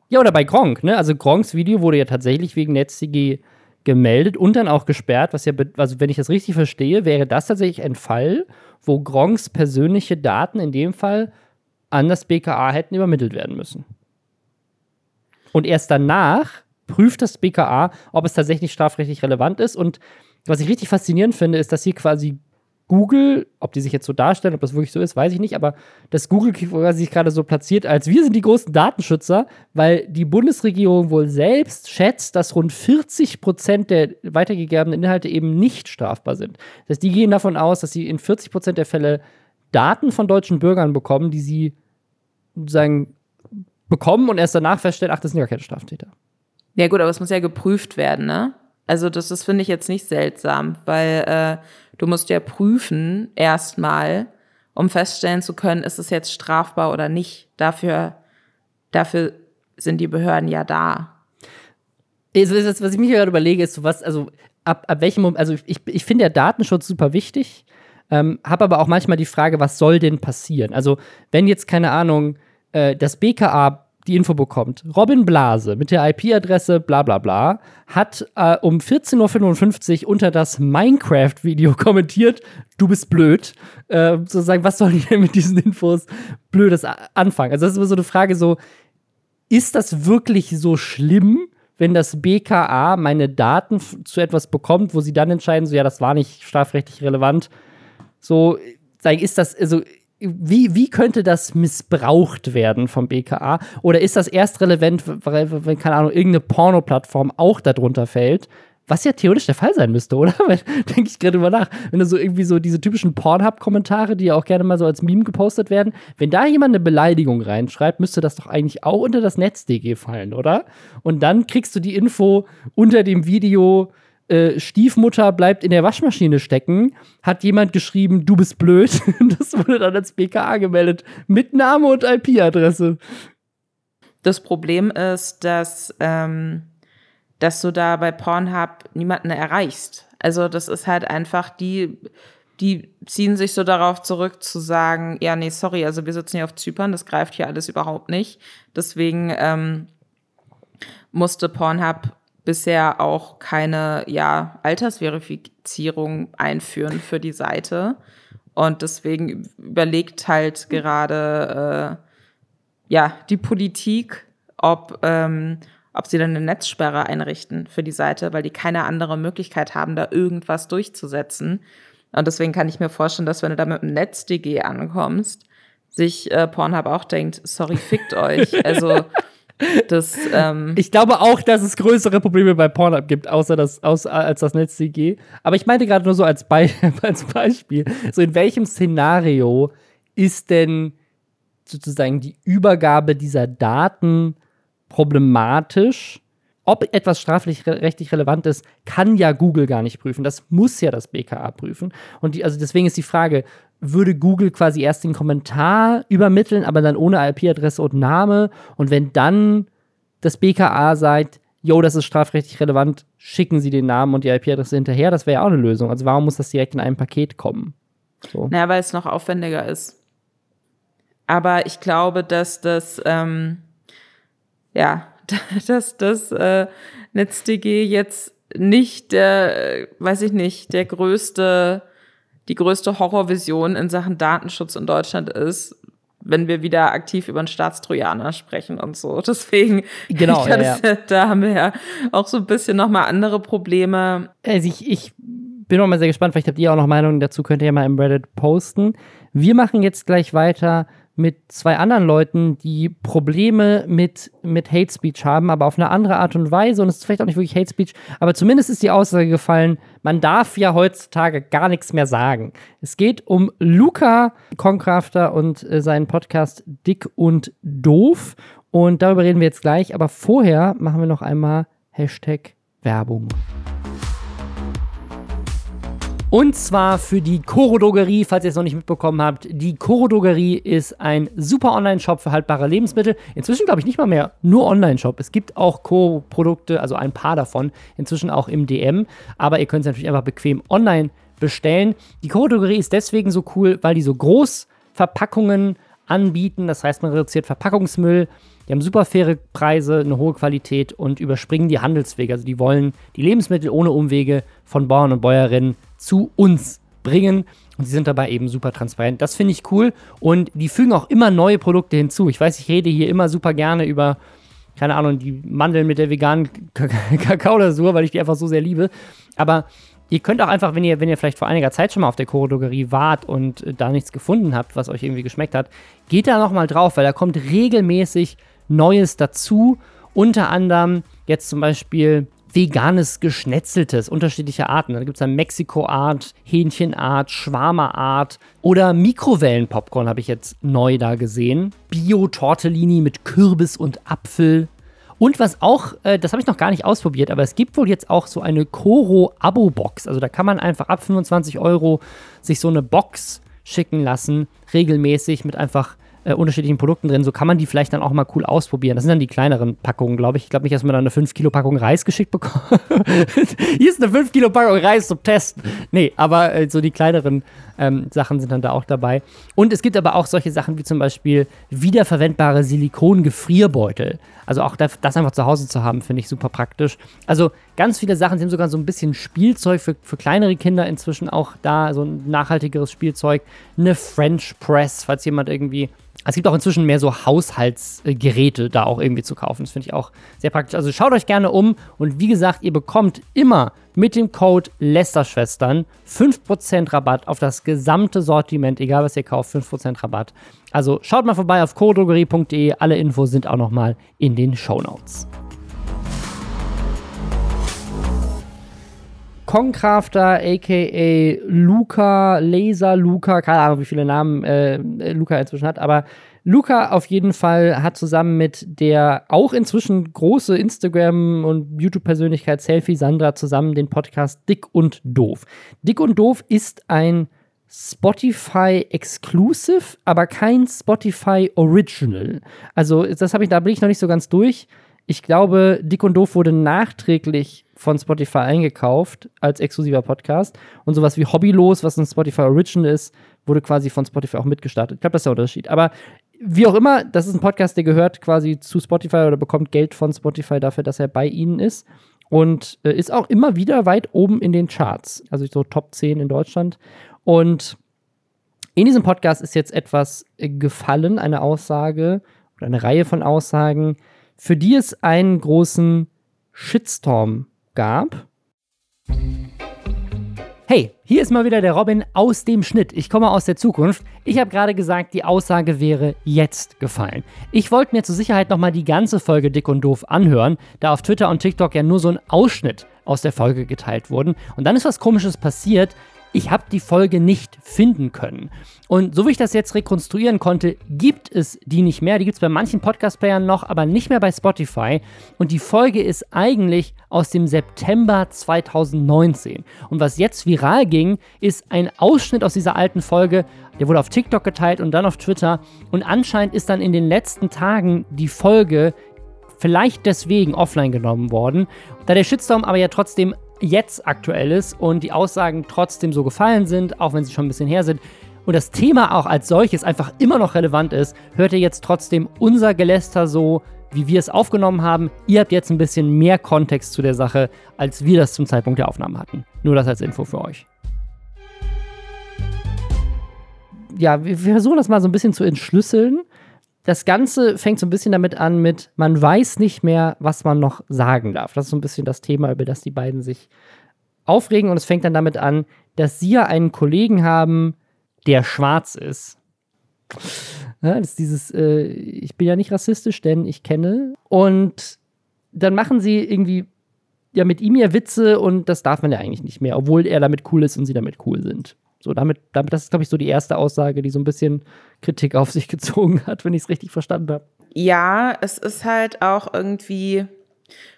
Ja, oder bei Gronk, ne? Also Gronks Video wurde ja tatsächlich wegen NetzDG gemeldet und dann auch gesperrt, was ja, also wenn ich das richtig verstehe, wäre das tatsächlich ein Fall, wo Gronks persönliche Daten in dem Fall an das BKA hätten übermittelt werden müssen. Und erst danach prüft das BKA, ob es tatsächlich strafrechtlich relevant ist. Und was ich richtig faszinierend finde, ist, dass hier quasi Google, ob die sich jetzt so darstellen, ob das wirklich so ist, weiß ich nicht, aber dass Google sich gerade so platziert, als wir sind die großen Datenschützer, weil die Bundesregierung wohl selbst schätzt, dass rund 40 Prozent der weitergegebenen Inhalte eben nicht strafbar sind. Das heißt, die gehen davon aus, dass sie in 40 Prozent der Fälle Daten von deutschen Bürgern bekommen, die sie sozusagen bekommen und erst danach feststellen, ach, das sind ja keine Straftäter. Ja gut, aber es muss ja geprüft werden, ne? Also das, das finde ich jetzt nicht seltsam, weil äh, du musst ja prüfen erstmal, um feststellen zu können, ist es jetzt strafbar oder nicht. Dafür, dafür sind die Behörden ja da. Was ich mich gerade überlege, ist, was, also ab, ab welchem Moment, also ich, ich finde ja Datenschutz super wichtig, ähm, habe aber auch manchmal die Frage, was soll denn passieren? Also wenn jetzt, keine Ahnung, äh, das BKA die Info bekommt. Robin Blase mit der IP-Adresse bla bla bla hat äh, um 14.55 Uhr unter das Minecraft-Video kommentiert, du bist blöd. Äh, sozusagen, was soll ich denn mit diesen Infos Blödes anfangen? Also das ist immer so eine Frage so, ist das wirklich so schlimm, wenn das BKA meine Daten zu etwas bekommt, wo sie dann entscheiden, so ja, das war nicht strafrechtlich relevant. So, sagen, ist das, also wie, wie könnte das missbraucht werden vom BKA? Oder ist das erst relevant, wenn, keine Ahnung, irgendeine Porno-Plattform auch darunter fällt? Was ja theoretisch der Fall sein müsste, oder? Denke ich gerade drüber nach. Wenn du so irgendwie so diese typischen Pornhub-Kommentare, die ja auch gerne mal so als Meme gepostet werden, wenn da jemand eine Beleidigung reinschreibt, müsste das doch eigentlich auch unter das NetzDG fallen, oder? Und dann kriegst du die Info unter dem Video, äh, Stiefmutter bleibt in der Waschmaschine stecken, hat jemand geschrieben, du bist blöd. das wurde dann als BKA gemeldet. Mit Name und IP-Adresse. Das Problem ist, dass, ähm, dass du da bei Pornhub niemanden erreichst. Also, das ist halt einfach die, die ziehen sich so darauf zurück zu sagen, ja, nee, sorry, also wir sitzen hier auf Zypern, das greift hier alles überhaupt nicht. Deswegen ähm, musste Pornhub bisher auch keine ja, Altersverifizierung einführen für die Seite. Und deswegen überlegt halt gerade äh, ja, die Politik, ob, ähm, ob sie dann eine Netzsperre einrichten für die Seite, weil die keine andere Möglichkeit haben, da irgendwas durchzusetzen. Und deswegen kann ich mir vorstellen, dass wenn du da mit dem NetzDG ankommst, sich äh, Pornhub auch denkt, sorry, fickt euch. Also Das, ähm ich glaube auch, dass es größere Probleme bei Pornhub gibt, außer das, außer, als das NetzDG. Aber ich meinte gerade nur so als, Be als Beispiel, so in welchem Szenario ist denn sozusagen die Übergabe dieser Daten problematisch. Ob etwas strafrechtlich relevant ist, kann ja Google gar nicht prüfen. Das muss ja das BKA prüfen. Und die, also deswegen ist die Frage, würde Google quasi erst den Kommentar übermitteln, aber dann ohne IP-Adresse und Name? Und wenn dann das BKA sagt, yo, das ist strafrechtlich relevant, schicken Sie den Namen und die IP-Adresse hinterher, das wäre ja auch eine Lösung. Also warum muss das direkt in einem Paket kommen? So. Naja, weil es noch aufwendiger ist. Aber ich glaube, dass das, ähm, ja, dass das äh, NetzDG jetzt nicht der, weiß ich nicht, der größte, die größte Horrorvision in Sachen Datenschutz in Deutschland ist, wenn wir wieder aktiv über einen Staatstrojaner sprechen und so. Deswegen, genau, ja, ja. da haben wir ja auch so ein bisschen nochmal andere Probleme. Also ich, ich bin noch mal sehr gespannt, vielleicht habt ihr auch noch Meinungen dazu, könnt ihr ja mal im Reddit posten. Wir machen jetzt gleich weiter mit zwei anderen Leuten, die Probleme mit, mit Hate Speech haben, aber auf eine andere Art und Weise. Und es ist vielleicht auch nicht wirklich Hate Speech, aber zumindest ist die Aussage gefallen, man darf ja heutzutage gar nichts mehr sagen. Es geht um Luca Concrafter und äh, seinen Podcast Dick und Doof. Und darüber reden wir jetzt gleich. Aber vorher machen wir noch einmal Hashtag Werbung. Und zwar für die Koro Drogerie, falls ihr es noch nicht mitbekommen habt. Die Koro Drogerie ist ein super Online-Shop für haltbare Lebensmittel. Inzwischen glaube ich nicht mal mehr nur Online-Shop. Es gibt auch Koro-Produkte, also ein paar davon, inzwischen auch im DM. Aber ihr könnt es natürlich einfach bequem online bestellen. Die Koro Drogerie ist deswegen so cool, weil die so Großverpackungen anbieten. Das heißt, man reduziert Verpackungsmüll. Die haben super faire Preise, eine hohe Qualität und überspringen die Handelswege. Also die wollen die Lebensmittel ohne Umwege von Bauern und Bäuerinnen zu uns bringen. Und sie sind dabei eben super transparent. Das finde ich cool. Und die fügen auch immer neue Produkte hinzu. Ich weiß, ich rede hier immer super gerne über, keine Ahnung, die Mandeln mit der veganen Kakaolasur, weil ich die einfach so sehr liebe. Aber ihr könnt auch einfach, wenn ihr, wenn ihr vielleicht vor einiger Zeit schon mal auf der Chorodrogerie wart und äh, da nichts gefunden habt, was euch irgendwie geschmeckt hat, geht da nochmal drauf, weil da kommt regelmäßig Neues dazu. Unter anderem jetzt zum Beispiel veganes Geschnetzeltes, unterschiedliche Arten. Da gibt es dann Mexiko-Art, Hähnchenart, Schwarmer-Art oder Mikrowellen-Popcorn habe ich jetzt neu da gesehen. Bio-Tortellini mit Kürbis und Apfel. Und was auch, äh, das habe ich noch gar nicht ausprobiert, aber es gibt wohl jetzt auch so eine Koro-Abo-Box. Also da kann man einfach ab 25 Euro sich so eine Box schicken lassen, regelmäßig mit einfach äh, unterschiedlichen Produkten drin. So kann man die vielleicht dann auch mal cool ausprobieren. Das sind dann die kleineren Packungen, glaube ich. Ich glaube nicht, dass man dann eine 5-Kilo-Packung Reis geschickt bekommt. Hier ist eine 5-Kilo-Packung Reis zum Testen. Nee, aber äh, so die kleineren ähm, Sachen sind dann da auch dabei. Und es gibt aber auch solche Sachen wie zum Beispiel wiederverwendbare Silikon-Gefrierbeutel. Also auch das einfach zu Hause zu haben, finde ich super praktisch. Also ganz viele Sachen sind sogar so ein bisschen Spielzeug für, für kleinere Kinder inzwischen auch da, so ein nachhaltigeres Spielzeug. Eine French Press, falls jemand irgendwie es gibt auch inzwischen mehr so Haushaltsgeräte da auch irgendwie zu kaufen. Das finde ich auch sehr praktisch. Also schaut euch gerne um und wie gesagt, ihr bekommt immer mit dem Code Lästerschwestern 5% Rabatt auf das gesamte Sortiment, egal was ihr kauft, 5% Rabatt. Also schaut mal vorbei auf codrogerie.de, alle Infos sind auch nochmal in den Show Notes. Concrafter, aka Luca, Laser Luca, keine Ahnung, wie viele Namen äh, Luca inzwischen hat, aber Luca auf jeden Fall hat zusammen mit der auch inzwischen große Instagram- und YouTube-Persönlichkeit Selfie Sandra zusammen den Podcast Dick und Doof. Dick und Doof ist ein Spotify Exclusive, aber kein Spotify Original. Also, das habe ich, da bin ich noch nicht so ganz durch. Ich glaube, Dick und Doof wurde nachträglich von Spotify eingekauft als exklusiver Podcast. Und sowas wie Hobbylos, was ein Spotify Original ist, wurde quasi von Spotify auch mitgestartet. Ich glaube, das ist der Unterschied. Aber wie auch immer, das ist ein Podcast, der gehört quasi zu Spotify oder bekommt Geld von Spotify dafür, dass er bei ihnen ist. Und äh, ist auch immer wieder weit oben in den Charts. Also so Top 10 in Deutschland. Und in diesem Podcast ist jetzt etwas äh, gefallen, eine Aussage oder eine Reihe von Aussagen, für die es einen großen Shitstorm gab. Hey, hier ist mal wieder der Robin aus dem Schnitt. Ich komme aus der Zukunft. Ich habe gerade gesagt, die Aussage wäre jetzt gefallen. Ich wollte mir zur Sicherheit nochmal die ganze Folge Dick und Doof anhören, da auf Twitter und TikTok ja nur so ein Ausschnitt aus der Folge geteilt wurden. Und dann ist was Komisches passiert. Ich habe die Folge nicht finden können. Und so wie ich das jetzt rekonstruieren konnte, gibt es die nicht mehr. Die gibt es bei manchen Podcast-Playern noch, aber nicht mehr bei Spotify. Und die Folge ist eigentlich aus dem September 2019. Und was jetzt viral ging, ist ein Ausschnitt aus dieser alten Folge. Der wurde auf TikTok geteilt und dann auf Twitter. Und anscheinend ist dann in den letzten Tagen die Folge vielleicht deswegen offline genommen worden. Da der Shitstorm aber ja trotzdem jetzt aktuell ist und die Aussagen trotzdem so gefallen sind, auch wenn sie schon ein bisschen her sind, und das Thema auch als solches einfach immer noch relevant ist, hört ihr jetzt trotzdem unser Geläster so, wie wir es aufgenommen haben. Ihr habt jetzt ein bisschen mehr Kontext zu der Sache, als wir das zum Zeitpunkt der Aufnahme hatten. Nur das als Info für euch. Ja, wir versuchen das mal so ein bisschen zu entschlüsseln das Ganze fängt so ein bisschen damit an mit, man weiß nicht mehr, was man noch sagen darf. Das ist so ein bisschen das Thema, über das die beiden sich aufregen. Und es fängt dann damit an, dass sie ja einen Kollegen haben, der schwarz ist. Ja, das ist dieses, äh, ich bin ja nicht rassistisch, denn ich kenne. Und dann machen sie irgendwie ja mit ihm ja Witze und das darf man ja eigentlich nicht mehr, obwohl er damit cool ist und sie damit cool sind. So, damit, damit, das ist, glaube ich, so die erste Aussage, die so ein bisschen Kritik auf sich gezogen hat, wenn ich es richtig verstanden habe. Ja, es ist halt auch irgendwie,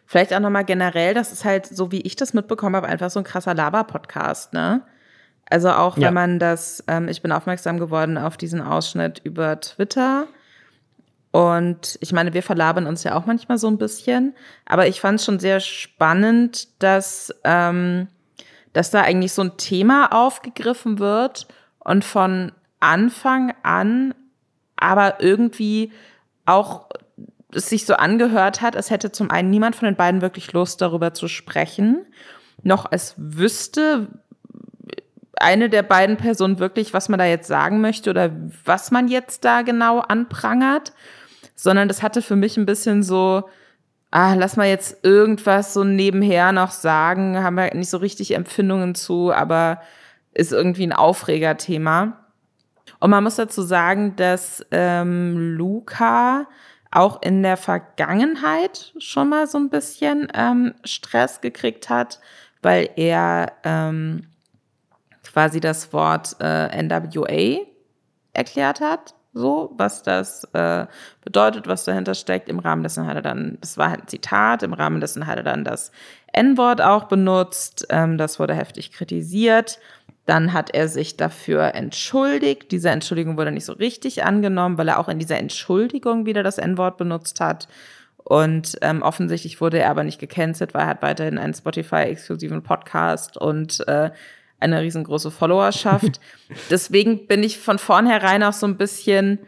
vielleicht auch nochmal generell, das ist halt, so wie ich das mitbekommen habe, einfach so ein krasser Laber-Podcast, ne? Also auch wenn ja. man das, ähm, ich bin aufmerksam geworden auf diesen Ausschnitt über Twitter. Und ich meine, wir verlabern uns ja auch manchmal so ein bisschen. Aber ich fand es schon sehr spannend, dass ähm, dass da eigentlich so ein Thema aufgegriffen wird und von Anfang an aber irgendwie auch es sich so angehört hat, als hätte zum einen niemand von den beiden wirklich Lust, darüber zu sprechen, noch als wüsste eine der beiden Personen wirklich, was man da jetzt sagen möchte oder was man jetzt da genau anprangert, sondern das hatte für mich ein bisschen so, ah, lass mal jetzt irgendwas so nebenher noch sagen, haben wir nicht so richtig Empfindungen zu, aber ist irgendwie ein Aufregerthema. Und man muss dazu sagen, dass ähm, Luca auch in der Vergangenheit schon mal so ein bisschen ähm, Stress gekriegt hat, weil er ähm, quasi das Wort äh, NWA erklärt hat so, was das äh, bedeutet, was dahinter steckt. Im Rahmen dessen hat er dann, das war halt ein Zitat, im Rahmen dessen hat er dann das N-Wort auch benutzt. Ähm, das wurde heftig kritisiert. Dann hat er sich dafür entschuldigt. Diese Entschuldigung wurde nicht so richtig angenommen, weil er auch in dieser Entschuldigung wieder das N-Wort benutzt hat. Und ähm, offensichtlich wurde er aber nicht gecancelt, weil er hat weiterhin einen Spotify-exklusiven Podcast und äh, eine riesengroße Followerschaft. Deswegen bin ich von vornherein auch so ein bisschen,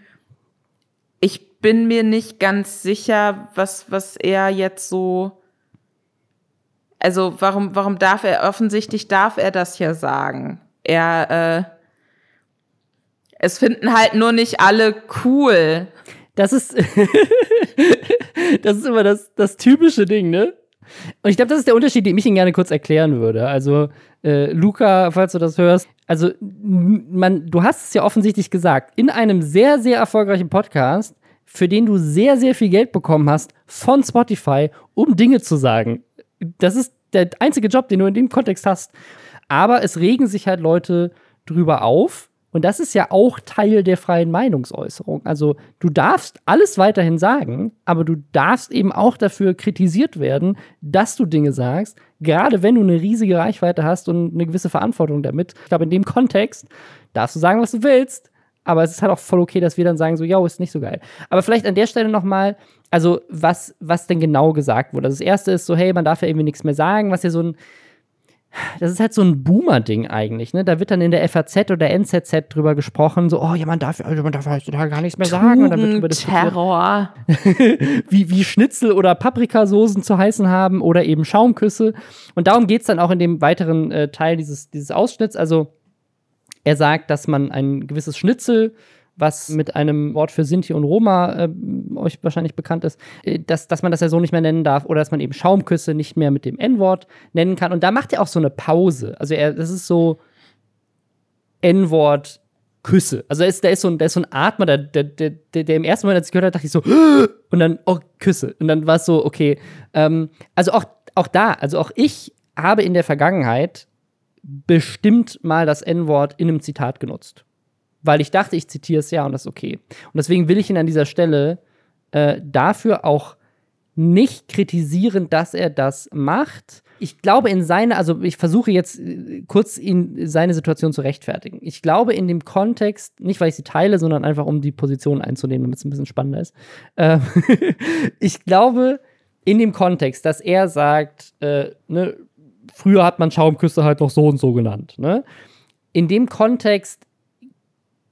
ich bin mir nicht ganz sicher, was, was er jetzt so, also warum, warum darf er, offensichtlich darf er das ja sagen. Er, äh, es finden halt nur nicht alle cool. Das ist, das ist immer das, das typische Ding, ne? Und ich glaube, das ist der Unterschied, den ich Ihnen gerne kurz erklären würde. Also, äh, Luca, falls du das hörst, also man, du hast es ja offensichtlich gesagt, in einem sehr, sehr erfolgreichen Podcast, für den du sehr, sehr viel Geld bekommen hast von Spotify, um Dinge zu sagen. Das ist der einzige Job, den du in dem Kontext hast. Aber es regen sich halt Leute drüber auf, und das ist ja auch Teil der freien Meinungsäußerung. Also du darfst alles weiterhin sagen, aber du darfst eben auch dafür kritisiert werden, dass du Dinge sagst, gerade wenn du eine riesige Reichweite hast und eine gewisse Verantwortung damit. Ich glaube, in dem Kontext darfst du sagen, was du willst, aber es ist halt auch voll okay, dass wir dann sagen, so, ja, ist nicht so geil. Aber vielleicht an der Stelle nochmal, also was, was denn genau gesagt wurde. Also das erste ist so, hey, man darf ja irgendwie nichts mehr sagen, was ja so ein das ist halt so ein Boomer-Ding eigentlich, ne? Da wird dann in der FAZ oder NZZ drüber gesprochen, so, oh ja, man darf, also man darf heutzutage gar nichts mehr sagen. Und dann wird Terror. wie, wie Schnitzel oder Paprikasoßen zu heißen haben oder eben Schaumküsse. Und darum geht es dann auch in dem weiteren äh, Teil dieses, dieses Ausschnitts. Also er sagt, dass man ein gewisses Schnitzel was mit einem Wort für Sinti und Roma äh, euch wahrscheinlich bekannt ist, äh, dass, dass man das ja so nicht mehr nennen darf oder dass man eben Schaumküsse nicht mehr mit dem N-Wort nennen kann. Und da macht er auch so eine Pause. Also er, das ist so N-Wort Küsse. Also da ist, da ist, so, ein, da ist so ein Atmer, der, der, der, der im ersten Moment, als ich gehört habe, dachte ich so, und dann, oh, Küsse. Und dann war es so, okay. Ähm, also auch, auch da, also auch ich habe in der Vergangenheit bestimmt mal das N-Wort in einem Zitat genutzt. Weil ich dachte, ich zitiere es ja und das ist okay. Und deswegen will ich ihn an dieser Stelle äh, dafür auch nicht kritisieren, dass er das macht. Ich glaube in seine, also ich versuche jetzt äh, kurz ihn seine Situation zu rechtfertigen. Ich glaube in dem Kontext, nicht weil ich sie teile, sondern einfach um die Position einzunehmen, damit es ein bisschen spannender ist. Äh, ich glaube in dem Kontext, dass er sagt, äh, ne, früher hat man Schaumküsse halt noch so und so genannt. Ne? In dem Kontext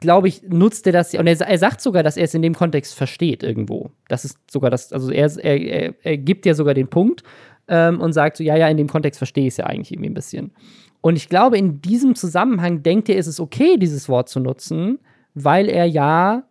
glaube ich, nutzt er das, und er, er, sagt sogar, dass er es in dem Kontext versteht irgendwo. Das ist sogar das, also er, er, er gibt ja sogar den Punkt ähm, und sagt so, ja, ja, in dem Kontext verstehe ich es ja eigentlich irgendwie ein bisschen. Und ich glaube, in diesem Zusammenhang denkt er, ist es okay, dieses Wort zu nutzen, weil er ja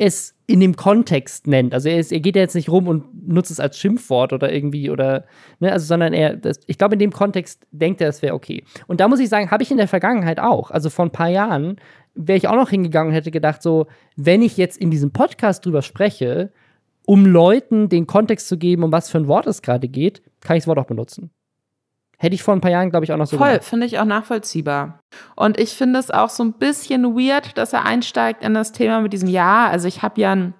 es in dem Kontext nennt. Also er, ist, er geht ja jetzt nicht rum und nutzt es als Schimpfwort oder irgendwie oder, ne, also sondern er, das, ich glaube, in dem Kontext denkt er, es wäre okay. Und da muss ich sagen, habe ich in der Vergangenheit auch. Also vor ein paar Jahren wäre ich auch noch hingegangen und hätte gedacht, so, wenn ich jetzt in diesem Podcast drüber spreche, um Leuten den Kontext zu geben, um was für ein Wort es gerade geht, kann ich das Wort auch benutzen. Hätte ich vor ein paar Jahren, glaube ich, auch noch so Voll, finde ich auch nachvollziehbar. Und ich finde es auch so ein bisschen weird, dass er einsteigt in das Thema mit diesem Ja. Also ich habe ja einen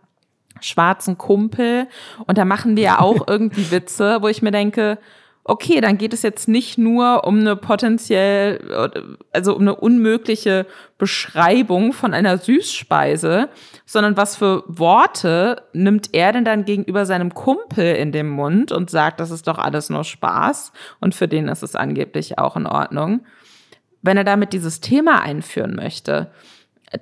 schwarzen Kumpel und da machen wir ja auch irgendwie Witze, wo ich mir denke, okay, dann geht es jetzt nicht nur um eine potenziell, also um eine unmögliche Beschreibung von einer Süßspeise, sondern was für Worte nimmt er denn dann gegenüber seinem Kumpel in den Mund und sagt, das ist doch alles nur Spaß und für den ist es angeblich auch in Ordnung, wenn er damit dieses Thema einführen möchte.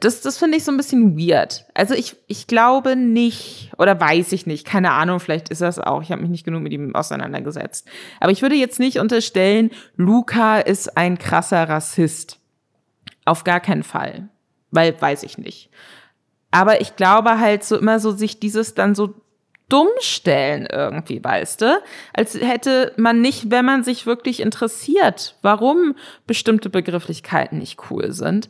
Das, das finde ich so ein bisschen weird. Also ich, ich glaube nicht, oder weiß ich nicht, keine Ahnung, vielleicht ist das auch, ich habe mich nicht genug mit ihm auseinandergesetzt. Aber ich würde jetzt nicht unterstellen, Luca ist ein krasser Rassist. Auf gar keinen Fall. Weil weiß ich nicht. Aber ich glaube halt so immer so, sich dieses dann so dumm stellen irgendwie, weißt du? Als hätte man nicht, wenn man sich wirklich interessiert, warum bestimmte Begrifflichkeiten nicht cool sind,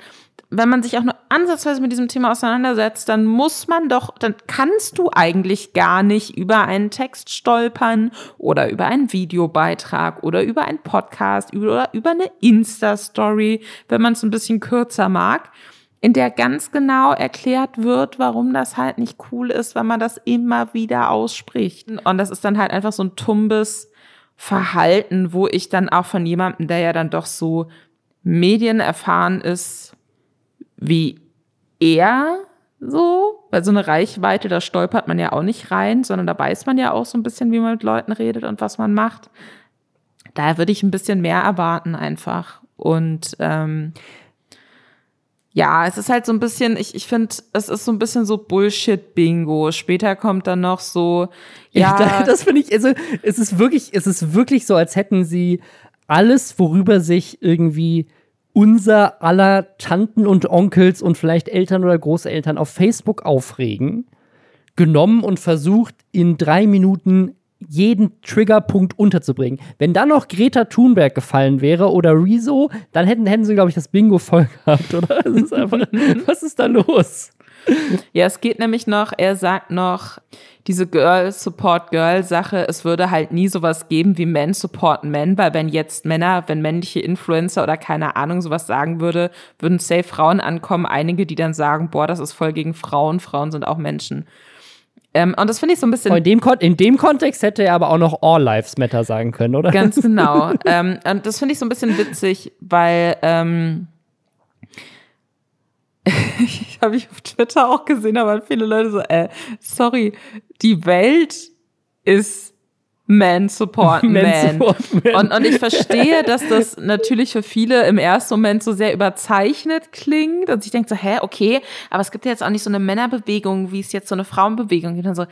wenn man sich auch nur ansatzweise mit diesem Thema auseinandersetzt, dann muss man doch, dann kannst du eigentlich gar nicht über einen Text stolpern oder über einen Videobeitrag oder über einen Podcast oder über eine Insta-Story, wenn man es ein bisschen kürzer mag, in der ganz genau erklärt wird, warum das halt nicht cool ist, wenn man das immer wieder ausspricht. Und das ist dann halt einfach so ein tumbes Verhalten, wo ich dann auch von jemandem, der ja dann doch so medienerfahren ist, wie er so, weil so eine Reichweite, da stolpert man ja auch nicht rein, sondern da weiß man ja auch so ein bisschen, wie man mit Leuten redet und was man macht. Da würde ich ein bisschen mehr erwarten einfach. Und ähm, ja, es ist halt so ein bisschen, ich, ich finde, es ist so ein bisschen so Bullshit-Bingo. Später kommt dann noch so, ja. ja das finde ich, also es ist wirklich, es ist wirklich so, als hätten sie alles, worüber sich irgendwie unser aller Tanten und Onkels und vielleicht Eltern oder Großeltern auf Facebook aufregen, genommen und versucht, in drei Minuten jeden Triggerpunkt unterzubringen. Wenn dann noch Greta Thunberg gefallen wäre oder Rezo, dann hätten, hätten sie, glaube ich, das Bingo voll gehabt, oder? Ist einfach, was ist da los? Ja, es geht nämlich noch, er sagt noch, diese Girl Support Girl Sache, es würde halt nie sowas geben wie Men Support Men, weil wenn jetzt Männer, wenn männliche Influencer oder keine Ahnung sowas sagen würde, würden safe Frauen ankommen, einige, die dann sagen, boah, das ist voll gegen Frauen, Frauen sind auch Menschen. Ähm, und das finde ich so ein bisschen. In dem, in dem, Kontext hätte er aber auch noch All Lives Matter sagen können, oder? Ganz genau. ähm, und das finde ich so ein bisschen witzig, weil ähm, ich habe ich auf Twitter auch gesehen, aber viele Leute so, äh, sorry, die Welt ist Man Support Man. man. Support man. Und, und ich verstehe, dass das natürlich für viele im ersten Moment so sehr überzeichnet klingt. Und ich denke so, hä, okay, aber es gibt ja jetzt auch nicht so eine Männerbewegung, wie es jetzt so eine Frauenbewegung gibt. Und so,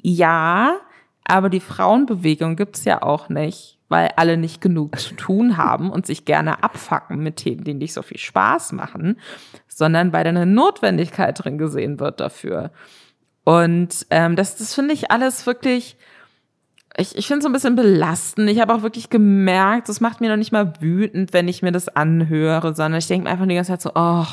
ja, aber die Frauenbewegung gibt's ja auch nicht weil alle nicht genug zu tun haben und sich gerne abfacken mit Themen, die nicht so viel Spaß machen, sondern weil da eine Notwendigkeit drin gesehen wird dafür. Und ähm, das, das finde ich alles wirklich, ich, ich finde es so ein bisschen belastend. Ich habe auch wirklich gemerkt, das macht mir noch nicht mal wütend, wenn ich mir das anhöre, sondern ich denke mir einfach die ganze Zeit so, oh,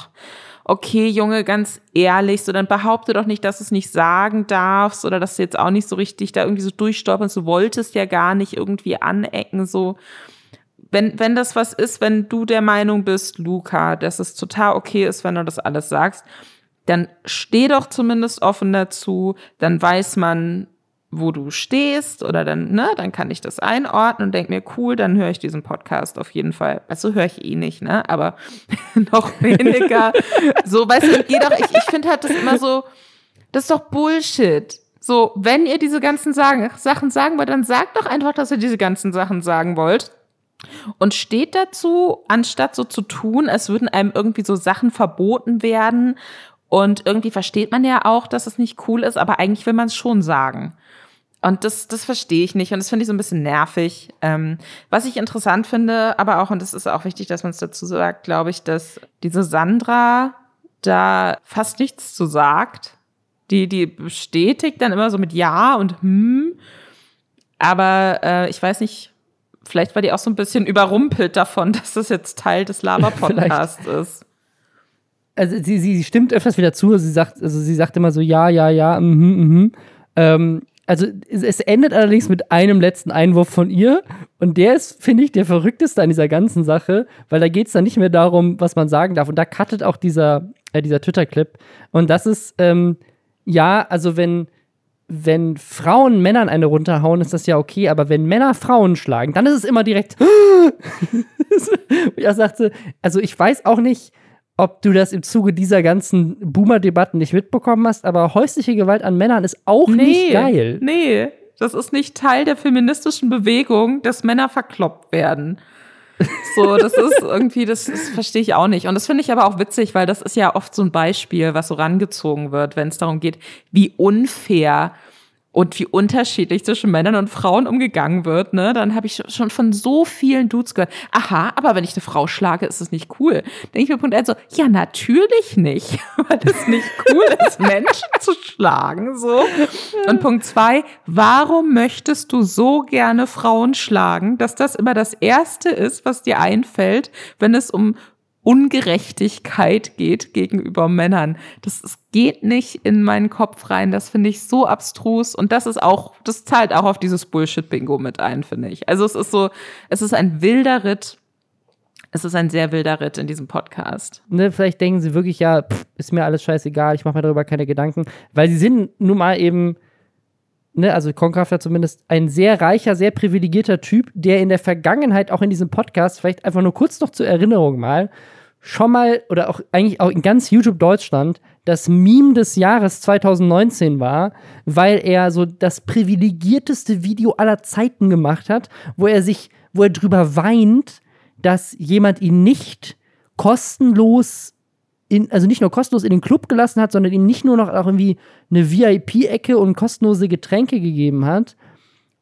okay, Junge, ganz ehrlich, so dann behaupte doch nicht, dass du es nicht sagen darfst oder dass du jetzt auch nicht so richtig da irgendwie so durchstolperst. Du wolltest ja gar nicht irgendwie anecken, so. wenn, wenn das was ist, wenn du der Meinung bist, Luca, dass es total okay ist, wenn du das alles sagst, dann steh doch zumindest offen dazu, dann weiß man, wo du stehst oder dann, ne, dann kann ich das einordnen und denk mir, cool, dann höre ich diesen Podcast auf jeden Fall. Also höre ich eh nicht, ne, aber noch weniger. so, weißt du, geh doch, ich, ich finde halt das immer so, das ist doch Bullshit. So, wenn ihr diese ganzen sagen, Sachen sagen wollt, dann sagt doch einfach, dass ihr diese ganzen Sachen sagen wollt. Und steht dazu, anstatt so zu tun, als würden einem irgendwie so Sachen verboten werden. Und irgendwie versteht man ja auch, dass es nicht cool ist, aber eigentlich will man es schon sagen. Und das, das verstehe ich nicht und das finde ich so ein bisschen nervig. Ähm, was ich interessant finde, aber auch, und das ist auch wichtig, dass man es dazu sagt, glaube ich, dass diese Sandra da fast nichts zu sagt. Die, die bestätigt dann immer so mit Ja und Hm. Aber äh, ich weiß nicht, vielleicht war die auch so ein bisschen überrumpelt davon, dass das jetzt Teil des Laber-Podcasts ist. Also sie, sie stimmt öfters wieder zu. Sie sagt, also sie sagt immer so ja, ja, ja, mhm, mhm. Ähm, also es endet allerdings mit einem letzten Einwurf von ihr. Und der ist, finde ich, der verrückteste an dieser ganzen Sache, weil da geht es dann nicht mehr darum, was man sagen darf. Und da cuttet auch dieser, äh, dieser Twitter-Clip. Und das ist, ähm, ja, also wenn, wenn Frauen Männern eine runterhauen, ist das ja okay, aber wenn Männer Frauen schlagen, dann ist es immer direkt. er sagte, also ich weiß auch nicht, ob du das im Zuge dieser ganzen Boomer-Debatten nicht mitbekommen hast, aber häusliche Gewalt an Männern ist auch nee, nicht geil. Nee, das ist nicht Teil der feministischen Bewegung, dass Männer verkloppt werden. So, das ist irgendwie, das, das verstehe ich auch nicht. Und das finde ich aber auch witzig, weil das ist ja oft so ein Beispiel, was so rangezogen wird, wenn es darum geht, wie unfair und wie unterschiedlich zwischen Männern und Frauen umgegangen wird, ne, dann habe ich schon von so vielen Dudes gehört, aha, aber wenn ich eine Frau schlage, ist es nicht cool. Denke ich mir Punkt eins so, ja, natürlich nicht, weil es nicht cool ist, Menschen zu schlagen, so. Und Punkt zwei, warum möchtest du so gerne Frauen schlagen, dass das immer das erste ist, was dir einfällt, wenn es um Ungerechtigkeit geht gegenüber Männern. Das, das geht nicht in meinen Kopf rein. Das finde ich so abstrus. Und das ist auch, das zahlt auch auf dieses Bullshit-Bingo mit ein, finde ich. Also es ist so, es ist ein wilder Ritt. Es ist ein sehr wilder Ritt in diesem Podcast. Ne, vielleicht denken sie wirklich, ja, pff, ist mir alles scheißegal, ich mache mir darüber keine Gedanken. Weil sie sind nun mal eben ne, also Konkrafter zumindest, ein sehr reicher, sehr privilegierter Typ, der in der Vergangenheit auch in diesem Podcast, vielleicht einfach nur kurz noch zur Erinnerung mal, schon mal oder auch eigentlich auch in ganz YouTube Deutschland das Meme des Jahres 2019 war, weil er so das privilegierteste Video aller Zeiten gemacht hat, wo er sich, wo er drüber weint, dass jemand ihn nicht kostenlos in, also nicht nur kostenlos in den Club gelassen hat, sondern ihm nicht nur noch auch irgendwie eine VIP-Ecke und kostenlose Getränke gegeben hat,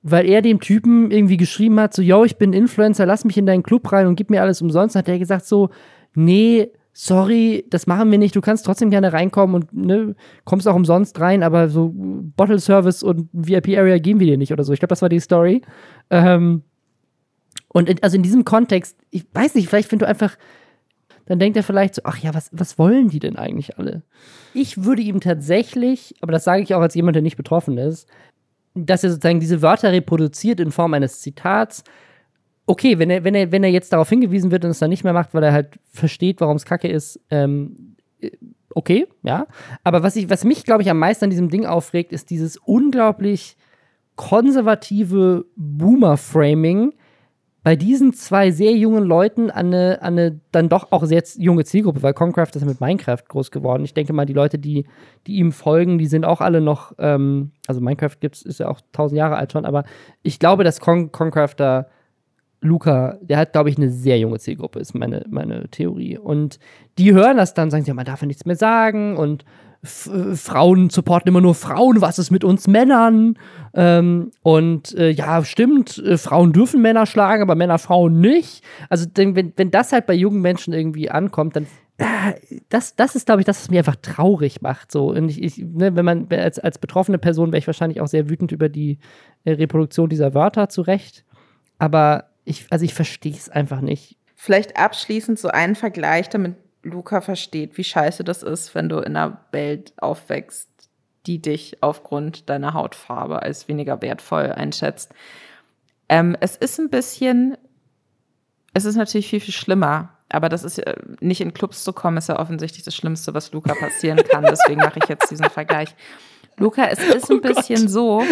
weil er dem Typen irgendwie geschrieben hat, so, yo, ich bin Influencer, lass mich in deinen Club rein und gib mir alles umsonst, hat er gesagt so, nee, sorry, das machen wir nicht, du kannst trotzdem gerne reinkommen und ne, kommst auch umsonst rein, aber so Bottle Service und VIP-Area geben wir dir nicht oder so. Ich glaube, das war die Story. Ähm, und in, also in diesem Kontext, ich weiß nicht, vielleicht findest du einfach dann denkt er vielleicht so, ach ja, was, was wollen die denn eigentlich alle? Ich würde ihm tatsächlich, aber das sage ich auch als jemand, der nicht betroffen ist, dass er sozusagen diese Wörter reproduziert in Form eines Zitats. Okay, wenn er, wenn er, wenn er jetzt darauf hingewiesen wird und es dann nicht mehr macht, weil er halt versteht, warum es Kacke ist, ähm, okay, ja. Aber was, ich, was mich, glaube ich, am meisten an diesem Ding aufregt, ist dieses unglaublich konservative Boomer-Framing, bei diesen zwei sehr jungen Leuten an eine, an eine dann doch auch sehr junge Zielgruppe, weil Concraft ist mit Minecraft groß geworden. Ich denke mal, die Leute, die, die ihm folgen, die sind auch alle noch, ähm, also Minecraft gibt's, ist ja auch tausend Jahre alt schon, aber ich glaube, dass Con Concrafter Luca, der hat, glaube ich, eine sehr junge Zielgruppe, ist meine, meine Theorie. Und die hören das dann, sagen sie, ja, man darf ja nichts mehr sagen und Frauen supporten immer nur Frauen, was ist mit uns Männern? Ähm, und äh, ja, stimmt, äh, Frauen dürfen Männer schlagen, aber Männer Frauen nicht. Also, wenn, wenn das halt bei jungen Menschen irgendwie ankommt, dann äh, das, das ist, glaube ich, das, was mich einfach traurig macht. So. Und ich, ich ne, wenn man als, als betroffene Person wäre ich wahrscheinlich auch sehr wütend über die äh, Reproduktion dieser Wörter zu Recht. Aber ich, also ich verstehe es einfach nicht. Vielleicht abschließend so einen Vergleich, damit Luca versteht, wie scheiße das ist, wenn du in einer Welt aufwächst, die dich aufgrund deiner Hautfarbe als weniger wertvoll einschätzt. Ähm, es ist ein bisschen es ist natürlich viel, viel schlimmer. Aber das ist nicht in Clubs zu kommen, ist ja offensichtlich das Schlimmste, was Luca passieren kann. Deswegen mache ich jetzt diesen Vergleich. Luca, es ist ein oh bisschen Gott. so,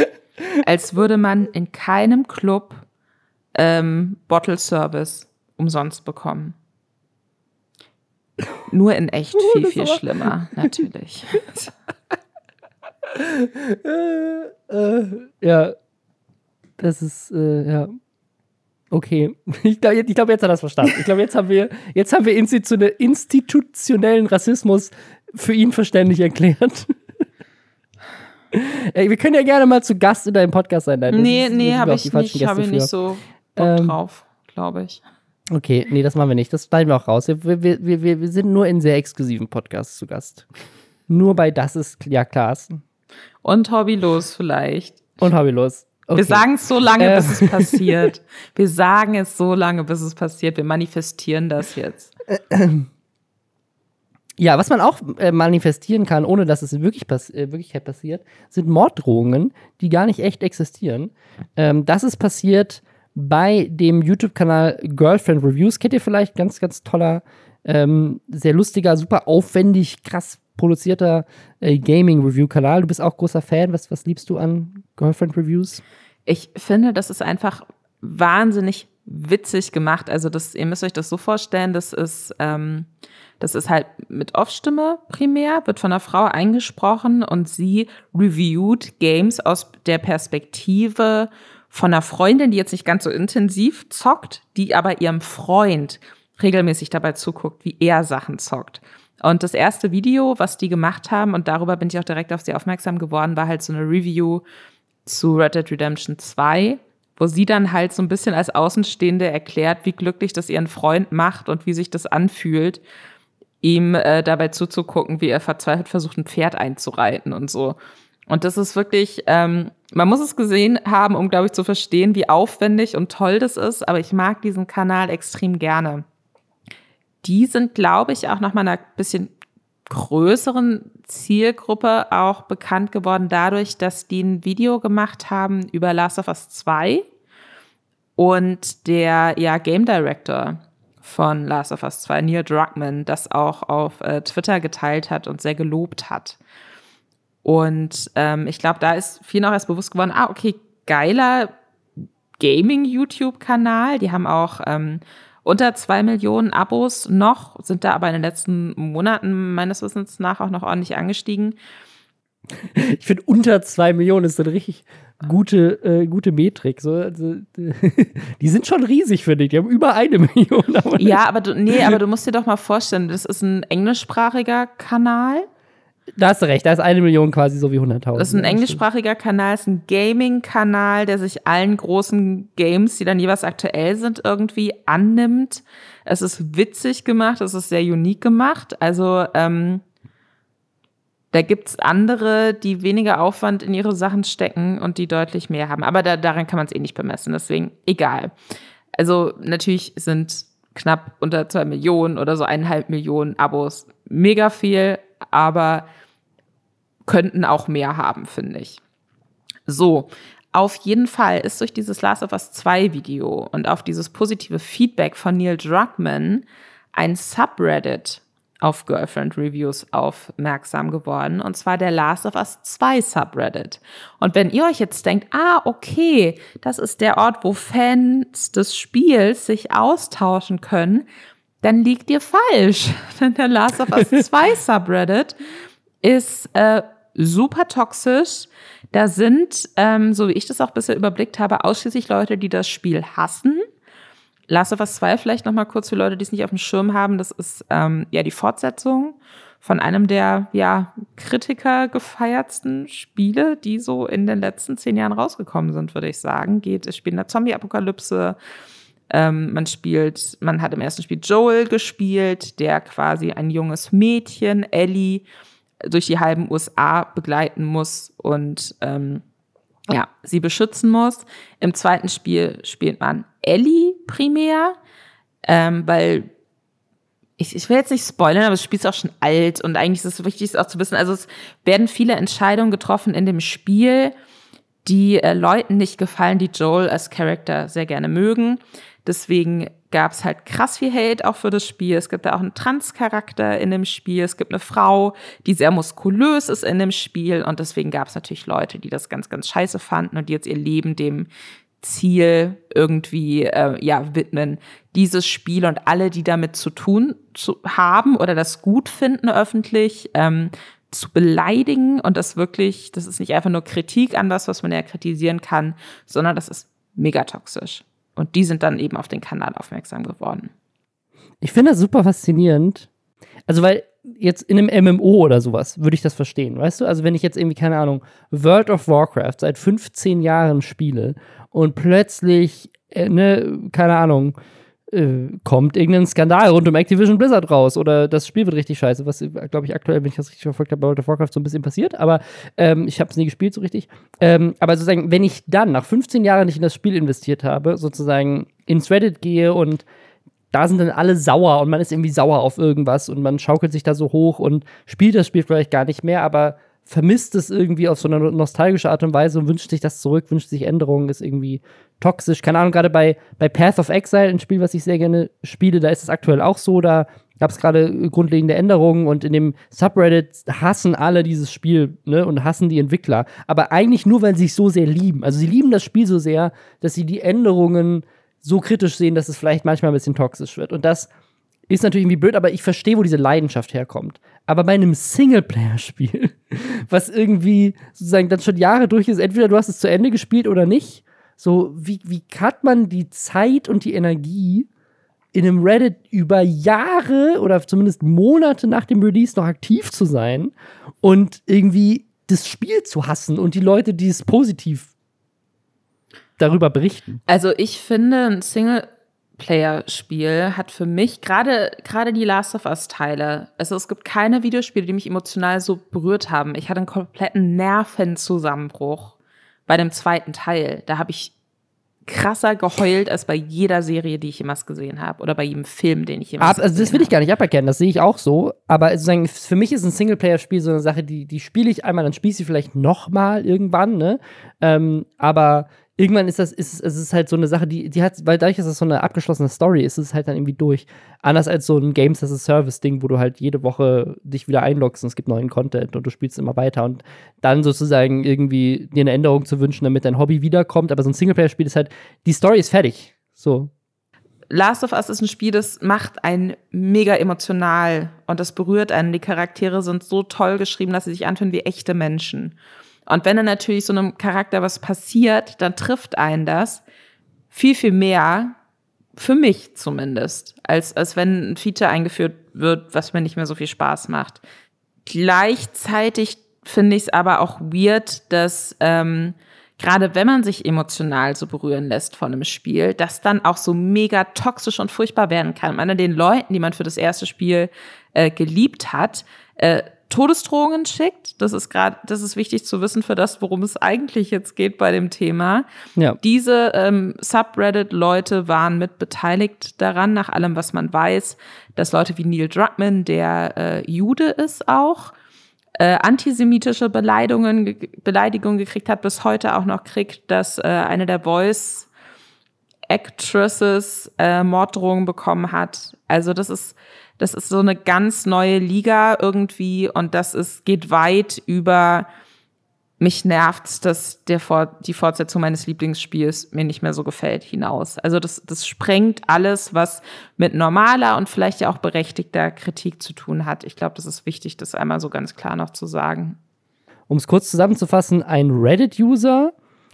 als würde man in keinem Club ähm, Bottle Service umsonst bekommen. Nur in echt oh, viel, viel schlimmer, natürlich. äh, äh, ja, das ist, äh, ja. Okay, ich glaube, glaub, jetzt hat er das verstanden. Ich glaube, jetzt haben wir, jetzt haben wir institutionellen Rassismus für ihn verständlich erklärt. wir können ja gerne mal zu Gast in deinem Podcast sein. Nein, nee, nee, habe ich nicht, habe ich nicht so Bock ähm, drauf, glaube ich. Okay, nee, das machen wir nicht. Das schneiden wir auch raus. Wir, wir, wir, wir sind nur in sehr exklusiven Podcasts zu Gast. Nur bei Das ist ja Klaas. Und hobbylos vielleicht. Und hobbylos. Okay. Wir sagen es so lange, äh. bis es passiert. Wir sagen es so lange, bis es passiert. Wir manifestieren das jetzt. Ja, was man auch äh, manifestieren kann, ohne dass es wirklich pass äh, Wirklichkeit passiert, sind Morddrohungen, die gar nicht echt existieren. Ähm, das ist passiert bei dem YouTube-Kanal Girlfriend Reviews. Kennt ihr vielleicht? Ganz, ganz toller, ähm, sehr lustiger, super aufwendig, krass produzierter äh, Gaming-Review-Kanal. Du bist auch großer Fan. Was, was liebst du an Girlfriend Reviews? Ich finde, das ist einfach wahnsinnig witzig gemacht. Also das, ihr müsst euch das so vorstellen, das ist, ähm, das ist halt mit Off-Stimme primär, wird von einer Frau eingesprochen und sie reviewt Games aus der Perspektive von einer Freundin, die jetzt nicht ganz so intensiv zockt, die aber ihrem Freund regelmäßig dabei zuguckt, wie er Sachen zockt. Und das erste Video, was die gemacht haben, und darüber bin ich auch direkt auf sie aufmerksam geworden, war halt so eine Review zu Red Dead Redemption 2, wo sie dann halt so ein bisschen als Außenstehende erklärt, wie glücklich das ihren Freund macht und wie sich das anfühlt, ihm äh, dabei zuzugucken, wie er verzweifelt versucht, ein Pferd einzureiten und so. Und das ist wirklich, ähm, man muss es gesehen haben, um, glaube ich, zu verstehen, wie aufwendig und toll das ist. Aber ich mag diesen Kanal extrem gerne die sind, glaube ich, auch nach meiner bisschen größeren Zielgruppe auch bekannt geworden dadurch, dass die ein Video gemacht haben über Last of Us 2 und der ja Game Director von Last of Us 2, Neil Druckmann, das auch auf äh, Twitter geteilt hat und sehr gelobt hat. Und ähm, ich glaube, da ist vielen auch erst bewusst geworden, ah, okay, geiler Gaming-YouTube-Kanal. Die haben auch ähm, unter zwei Millionen Abos noch, sind da aber in den letzten Monaten meines Wissens nach auch noch ordentlich angestiegen. Ich finde, unter zwei Millionen ist eine richtig gute, äh, gute Metrik. So, also, die sind schon riesig, finde ich. Die haben über eine Million. Aber ja, aber du, nee, aber du musst dir doch mal vorstellen, das ist ein englischsprachiger Kanal. Da hast du recht, da ist eine Million quasi so wie 100.000. Das ist ein englischsprachiger Kanal, ist ein Gaming-Kanal, der sich allen großen Games, die dann jeweils aktuell sind, irgendwie annimmt. Es ist witzig gemacht, es ist sehr unique gemacht. Also ähm, da gibt's andere, die weniger Aufwand in ihre Sachen stecken und die deutlich mehr haben. Aber da, daran kann man es eh nicht bemessen, deswegen egal. Also natürlich sind knapp unter zwei Millionen oder so eineinhalb Millionen Abos mega viel, aber könnten auch mehr haben, finde ich. So, auf jeden Fall ist durch dieses Last of Us 2 Video und auf dieses positive Feedback von Neil Druckmann ein Subreddit auf Girlfriend Reviews aufmerksam geworden, und zwar der Last of Us 2 Subreddit. Und wenn ihr euch jetzt denkt, ah, okay, das ist der Ort, wo Fans des Spiels sich austauschen können, dann liegt ihr falsch. Denn der Last of Us 2 Subreddit ist äh, super toxisch. Da sind, ähm, so wie ich das auch bisher überblickt habe, ausschließlich Leute, die das Spiel hassen. Last of Us 2 vielleicht noch mal kurz für Leute, die es nicht auf dem Schirm haben. Das ist ähm, ja die Fortsetzung von einem der ja Kritiker gefeiertsten Spiele, die so in den letzten zehn Jahren rausgekommen sind, würde ich sagen. Geht, es spielt in der Zombie-Apokalypse ähm, man spielt, man hat im ersten Spiel Joel gespielt, der quasi ein junges Mädchen, Ellie, durch die halben USA begleiten muss und ähm, ja, sie beschützen muss. Im zweiten Spiel spielt man Ellie primär, ähm, weil ich, ich will jetzt nicht spoilern, aber das Spiel ist auch schon alt und eigentlich ist es wichtig, es auch zu wissen. Also es werden viele Entscheidungen getroffen in dem Spiel, die äh, Leuten nicht gefallen, die Joel als Charakter sehr gerne mögen. Deswegen gab es halt krass viel Hate auch für das Spiel. Es gibt da auch einen Trans-Charakter in dem Spiel. Es gibt eine Frau, die sehr muskulös ist in dem Spiel. Und deswegen gab es natürlich Leute, die das ganz, ganz scheiße fanden und die jetzt ihr Leben dem Ziel irgendwie äh, ja widmen, dieses Spiel und alle, die damit zu tun zu haben oder das gut finden öffentlich, ähm, zu beleidigen und das wirklich, das ist nicht einfach nur Kritik an das, was man ja kritisieren kann, sondern das ist mega toxisch. Und die sind dann eben auf den Kanal aufmerksam geworden. Ich finde das super faszinierend. Also, weil jetzt in einem MMO oder sowas würde ich das verstehen, weißt du? Also, wenn ich jetzt irgendwie, keine Ahnung, World of Warcraft seit 15 Jahren spiele und plötzlich, äh, ne, keine Ahnung, äh, kommt irgendein Skandal rund um Activision Blizzard raus oder das Spiel wird richtig scheiße, was, glaube ich, aktuell, wenn ich das richtig verfolgt habe, bei World of Warcraft so ein bisschen passiert, aber ähm, ich habe es nie gespielt so richtig. Ähm, aber sozusagen, wenn ich dann nach 15 Jahren nicht in das Spiel investiert habe, sozusagen ins Reddit gehe und da sind dann alle sauer und man ist irgendwie sauer auf irgendwas und man schaukelt sich da so hoch und spielt das Spiel vielleicht gar nicht mehr, aber vermisst es irgendwie auf so eine nostalgische Art und Weise und wünscht sich das zurück, wünscht sich Änderungen, ist irgendwie toxisch. Keine Ahnung, gerade bei, bei Path of Exile, ein Spiel, was ich sehr gerne spiele, da ist es aktuell auch so, da gab es gerade grundlegende Änderungen und in dem Subreddit hassen alle dieses Spiel ne, und hassen die Entwickler. Aber eigentlich nur, weil sie es so sehr lieben. Also sie lieben das Spiel so sehr, dass sie die Änderungen so kritisch sehen, dass es vielleicht manchmal ein bisschen toxisch wird. Und das ist natürlich irgendwie blöd, aber ich verstehe, wo diese Leidenschaft herkommt. Aber bei einem Singleplayer-Spiel, was irgendwie sozusagen dann schon Jahre durch ist, entweder du hast es zu Ende gespielt oder nicht, so wie, wie hat man die Zeit und die Energie, in einem Reddit über Jahre oder zumindest Monate nach dem Release noch aktiv zu sein und irgendwie das Spiel zu hassen und die Leute, die es positiv darüber berichten. Also ich finde, ein Single Player-Spiel hat für mich gerade gerade die Last of Us Teile. Also es gibt keine Videospiele, die mich emotional so berührt haben. Ich hatte einen kompletten Nervenzusammenbruch bei dem zweiten Teil. Da habe ich krasser geheult als bei jeder Serie, die ich jemals gesehen habe oder bei jedem Film, den ich jemals Ab, Also das will ich gar nicht aberkennen, das sehe ich auch so. Aber sozusagen für mich ist ein Singleplayer-Spiel so eine Sache, die, die spiele ich einmal, dann spiele ich sie vielleicht nochmal irgendwann, ne? Ähm, aber irgendwann ist das, ist es ist halt so eine Sache, die, die hat, weil dadurch, dass es so eine abgeschlossene Story ist, ist es halt dann irgendwie durch. Anders als so ein Games as a Service-Ding, wo du halt jede Woche dich wieder einloggst und es gibt neuen Content und du spielst immer weiter und dann sozusagen irgendwie dir eine Änderung zu wünschen, damit dein Hobby wiederkommt. Aber so ein Singleplayer-Spiel ist halt, die Story ist fertig. So. Last of Us ist ein Spiel, das macht einen mega emotional und das berührt einen. Die Charaktere sind so toll geschrieben, dass sie sich anfühlen wie echte Menschen. Und wenn dann natürlich so einem Charakter was passiert, dann trifft einen das viel, viel mehr, für mich zumindest, als, als wenn ein Feature eingeführt wird, was mir nicht mehr so viel Spaß macht. Gleichzeitig finde ich es aber auch weird, dass ähm, gerade wenn man sich emotional so berühren lässt von einem Spiel, das dann auch so mega toxisch und furchtbar werden kann. Einer den Leuten, die man für das erste Spiel äh, geliebt hat, äh, Todesdrohungen schickt. Das ist gerade, das ist wichtig zu wissen für das, worum es eigentlich jetzt geht bei dem Thema. Ja. Diese ähm, Subreddit-Leute waren mit beteiligt daran, nach allem, was man weiß, dass Leute wie Neil Druckmann, der äh, Jude ist auch, äh, antisemitische Beleidigungen, Beleidigungen gekriegt hat, bis heute auch noch kriegt, dass äh, eine der Voice Actresses äh, Morddrohungen bekommen hat. Also das ist das ist so eine ganz neue Liga irgendwie und das ist, geht weit über mich nervt, dass der die Fortsetzung meines Lieblingsspiels mir nicht mehr so gefällt hinaus. Also das, das sprengt alles, was mit normaler und vielleicht ja auch berechtigter Kritik zu tun hat. Ich glaube, das ist wichtig, das einmal so ganz klar noch zu sagen. Um es kurz zusammenzufassen, ein Reddit-User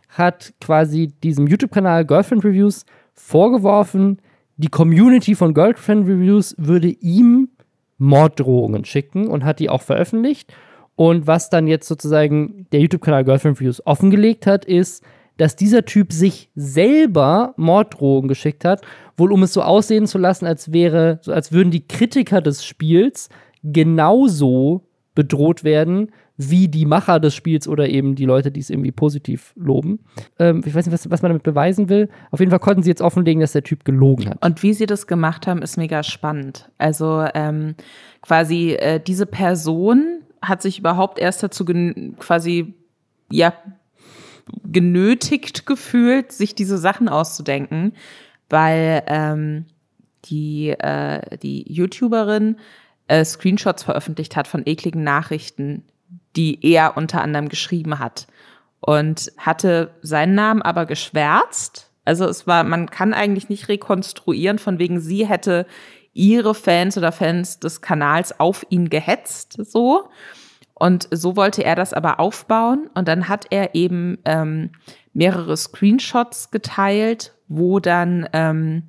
hat quasi diesem YouTube-Kanal Girlfriend Reviews vorgeworfen, die Community von Girlfriend Reviews würde ihm Morddrohungen schicken und hat die auch veröffentlicht. Und was dann jetzt sozusagen der YouTube-Kanal Girlfriend Reviews offengelegt hat, ist, dass dieser Typ sich selber Morddrohungen geschickt hat, wohl um es so aussehen zu lassen, als wäre, als würden die Kritiker des Spiels genauso bedroht werden wie die Macher des Spiels oder eben die Leute, die es irgendwie positiv loben. Ähm, ich weiß nicht, was, was, man damit beweisen will. Auf jeden Fall konnten sie jetzt offenlegen, dass der Typ gelogen hat. Und wie sie das gemacht haben, ist mega spannend. Also ähm, quasi äh, diese Person hat sich überhaupt erst dazu quasi ja genötigt gefühlt, sich diese Sachen auszudenken, weil ähm, die, äh, die YouTuberin äh, Screenshots veröffentlicht hat von ekligen Nachrichten, die er unter anderem geschrieben hat. Und hatte seinen Namen aber geschwärzt. Also es war, man kann eigentlich nicht rekonstruieren, von wegen sie hätte ihre Fans oder Fans des Kanals auf ihn gehetzt, so. Und so wollte er das aber aufbauen. Und dann hat er eben ähm, mehrere Screenshots geteilt, wo dann ähm,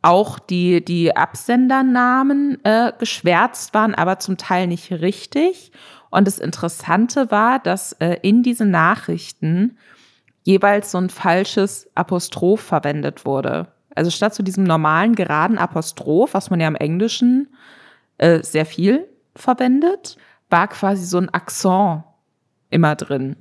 auch die, die Absendernamen äh, geschwärzt waren, aber zum Teil nicht richtig. Und das Interessante war, dass äh, in diesen Nachrichten jeweils so ein falsches Apostroph verwendet wurde. Also statt zu diesem normalen geraden Apostroph, was man ja im Englischen äh, sehr viel verwendet, war quasi so ein Akzent immer drin.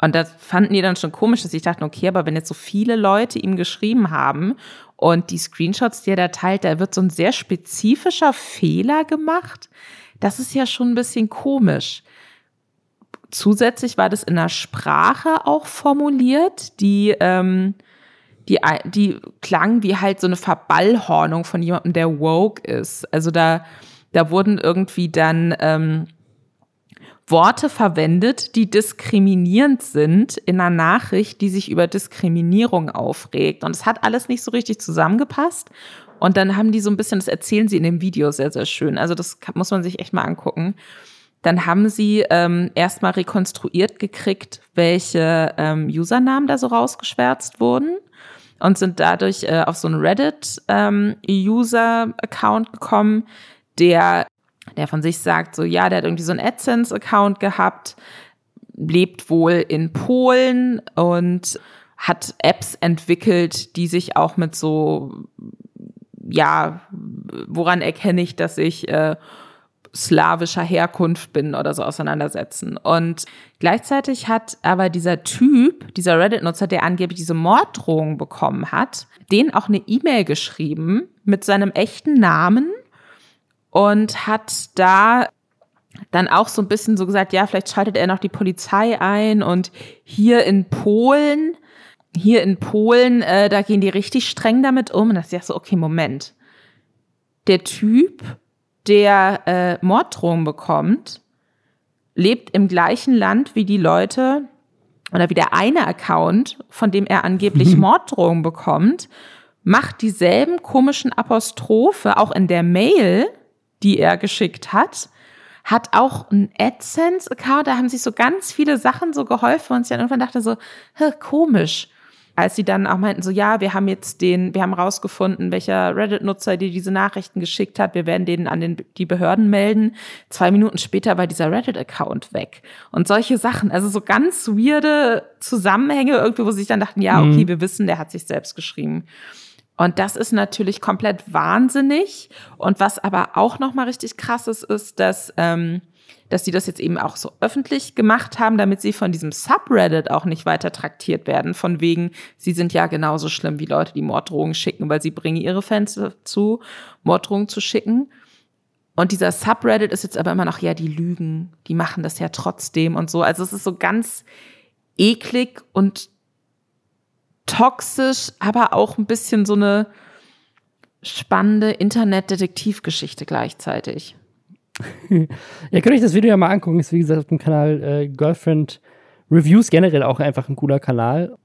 Und das fanden die dann schon komisch, dass ich dachte, okay, aber wenn jetzt so viele Leute ihm geschrieben haben und die Screenshots, die er da teilt, da wird so ein sehr spezifischer Fehler gemacht, das ist ja schon ein bisschen komisch. Zusätzlich war das in der Sprache auch formuliert, die, ähm, die, die klang wie halt so eine Verballhornung von jemandem, der woke ist. Also da, da wurden irgendwie dann ähm, Worte verwendet, die diskriminierend sind in einer Nachricht, die sich über Diskriminierung aufregt. Und es hat alles nicht so richtig zusammengepasst. Und dann haben die so ein bisschen, das erzählen sie in dem Video sehr, sehr schön. Also das muss man sich echt mal angucken. Dann haben sie ähm, erstmal rekonstruiert gekriegt, welche ähm, Usernamen da so rausgeschwärzt wurden und sind dadurch äh, auf so einen Reddit-User-Account ähm, gekommen, der, der von sich sagt, so ja, der hat irgendwie so einen AdSense-Account gehabt, lebt wohl in Polen und hat Apps entwickelt, die sich auch mit so ja, woran erkenne ich, dass ich äh, slawischer Herkunft bin oder so auseinandersetzen. Und gleichzeitig hat aber dieser Typ, dieser Reddit-Nutzer, der angeblich diese Morddrohung bekommen hat, den auch eine E-Mail geschrieben mit seinem echten Namen und hat da dann auch so ein bisschen so gesagt, ja, vielleicht schaltet er noch die Polizei ein und hier in Polen hier in Polen, äh, da gehen die richtig streng damit um. Und da ist ja so, okay, Moment. Der Typ, der äh, Morddrohungen bekommt, lebt im gleichen Land wie die Leute oder wie der eine Account, von dem er angeblich Morddrohungen bekommt, macht dieselben komischen Apostrophe auch in der Mail, die er geschickt hat, hat auch ein AdSense-Account, da haben sich so ganz viele Sachen so geholfen und ich dann irgendwann dachte so, komisch als sie dann auch meinten, so ja, wir haben jetzt den, wir haben rausgefunden, welcher Reddit-Nutzer dir diese Nachrichten geschickt hat, wir werden den an den, die Behörden melden. Zwei Minuten später war dieser Reddit-Account weg. Und solche Sachen, also so ganz weirde Zusammenhänge irgendwie, wo sie sich dann dachten, ja, okay, mhm. wir wissen, der hat sich selbst geschrieben. Und das ist natürlich komplett wahnsinnig. Und was aber auch nochmal richtig krass ist, ist, dass ähm, dass sie das jetzt eben auch so öffentlich gemacht haben, damit sie von diesem Subreddit auch nicht weiter traktiert werden, von wegen, sie sind ja genauso schlimm wie Leute, die Morddrohungen schicken, weil sie bringen ihre Fans dazu, Morddrohungen zu schicken. Und dieser Subreddit ist jetzt aber immer noch, ja, die lügen, die machen das ja trotzdem und so. Also es ist so ganz eklig und toxisch, aber auch ein bisschen so eine spannende Internetdetektivgeschichte gleichzeitig. ja, könnt euch das Video ja mal angucken. Ist wie gesagt auf dem Kanal äh, Girlfriend Reviews generell auch einfach ein cooler Kanal.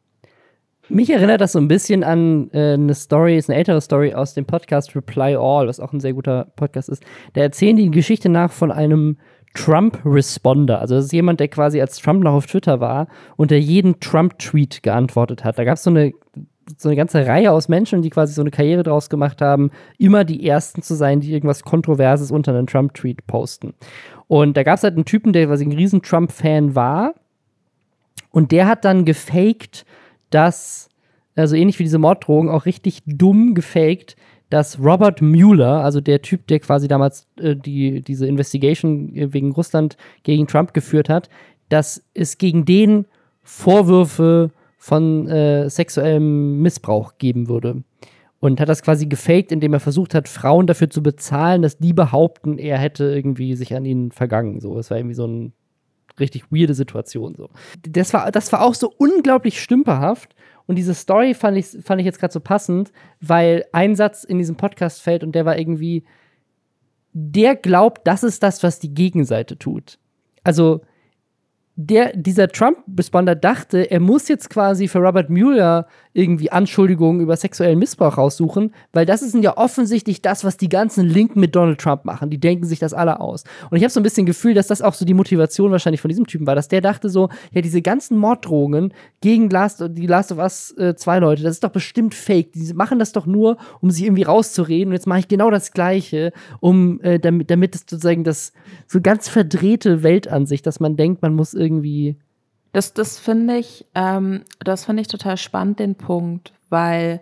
Mich erinnert das so ein bisschen an äh, eine Story, ist eine ältere Story aus dem Podcast Reply All, was auch ein sehr guter Podcast ist. Da erzählen die Geschichte nach von einem Trump-Responder. Also das ist jemand, der quasi als Trump noch auf Twitter war und der jeden Trump-Tweet geantwortet hat. Da gab es so eine so eine ganze Reihe aus Menschen, die quasi so eine Karriere draus gemacht haben, immer die Ersten zu sein, die irgendwas Kontroverses unter einen Trump-Tweet posten. Und da gab es halt einen Typen, der quasi ein riesen Trump-Fan war. Und der hat dann gefaked, dass, also ähnlich wie diese Morddrohung, auch richtig dumm gefaked, dass Robert Mueller, also der Typ, der quasi damals äh, die, diese Investigation wegen Russland gegen Trump geführt hat, dass es gegen den Vorwürfe von äh, sexuellem Missbrauch geben würde. Und hat das quasi gefaked, indem er versucht hat, Frauen dafür zu bezahlen, dass die behaupten, er hätte irgendwie sich an ihnen vergangen. So, es war irgendwie so eine richtig weirde Situation. So. Das, war, das war auch so unglaublich stümperhaft. Und diese Story fand ich, fand ich jetzt gerade so passend, weil ein Satz in diesem Podcast fällt und der war irgendwie, der glaubt, das ist das, was die Gegenseite tut. Also der, dieser Trump-Responder dachte, er muss jetzt quasi für Robert Mueller irgendwie Anschuldigungen über sexuellen Missbrauch raussuchen, weil das ist ja offensichtlich das, was die ganzen Linken mit Donald Trump machen. Die denken sich das alle aus. Und ich habe so ein bisschen Gefühl, dass das auch so die Motivation wahrscheinlich von diesem Typen war, dass der dachte so, ja, diese ganzen Morddrohungen gegen Last, die Last of Us äh, zwei Leute, das ist doch bestimmt fake. Die machen das doch nur, um sich irgendwie rauszureden. Und jetzt mache ich genau das Gleiche, um äh, damit, damit es sozusagen das so ganz verdrehte Weltansicht, dass man denkt, man muss irgendwie das, das finde ich, ähm, das finde ich total spannend, den Punkt, weil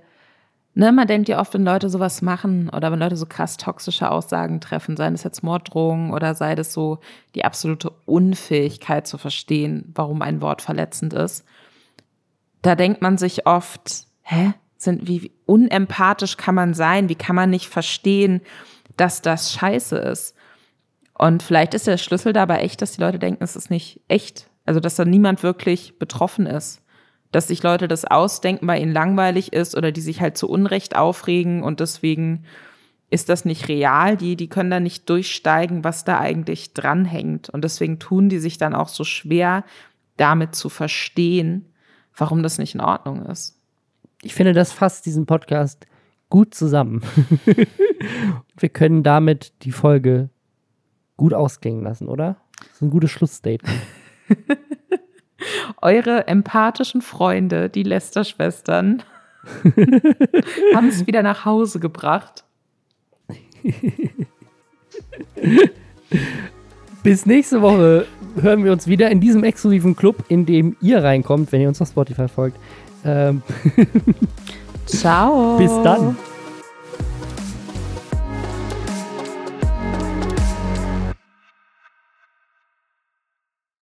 ne, man denkt ja oft, wenn Leute sowas machen oder wenn Leute so krass toxische Aussagen treffen, seien es jetzt Morddrohungen oder sei das so die absolute Unfähigkeit zu verstehen, warum ein Wort verletzend ist, da denkt man sich oft, hä, sind, wie unempathisch kann man sein? Wie kann man nicht verstehen, dass das scheiße ist? Und vielleicht ist der Schlüssel dabei echt, dass die Leute denken, es ist nicht echt. Also, dass da niemand wirklich betroffen ist. Dass sich Leute das ausdenken, weil ihnen langweilig ist oder die sich halt zu Unrecht aufregen und deswegen ist das nicht real. Die, die können da nicht durchsteigen, was da eigentlich dranhängt. Und deswegen tun die sich dann auch so schwer, damit zu verstehen, warum das nicht in Ordnung ist. Ich finde, das fasst diesen Podcast gut zusammen. Wir können damit die Folge gut ausklingen lassen, oder? Das ist ein gutes Schlussstatement. Eure empathischen Freunde, die Lester-Schwestern, haben es wieder nach Hause gebracht. Bis nächste Woche hören wir uns wieder in diesem exklusiven Club, in dem ihr reinkommt, wenn ihr uns auf Spotify folgt. Ähm Ciao. Bis dann.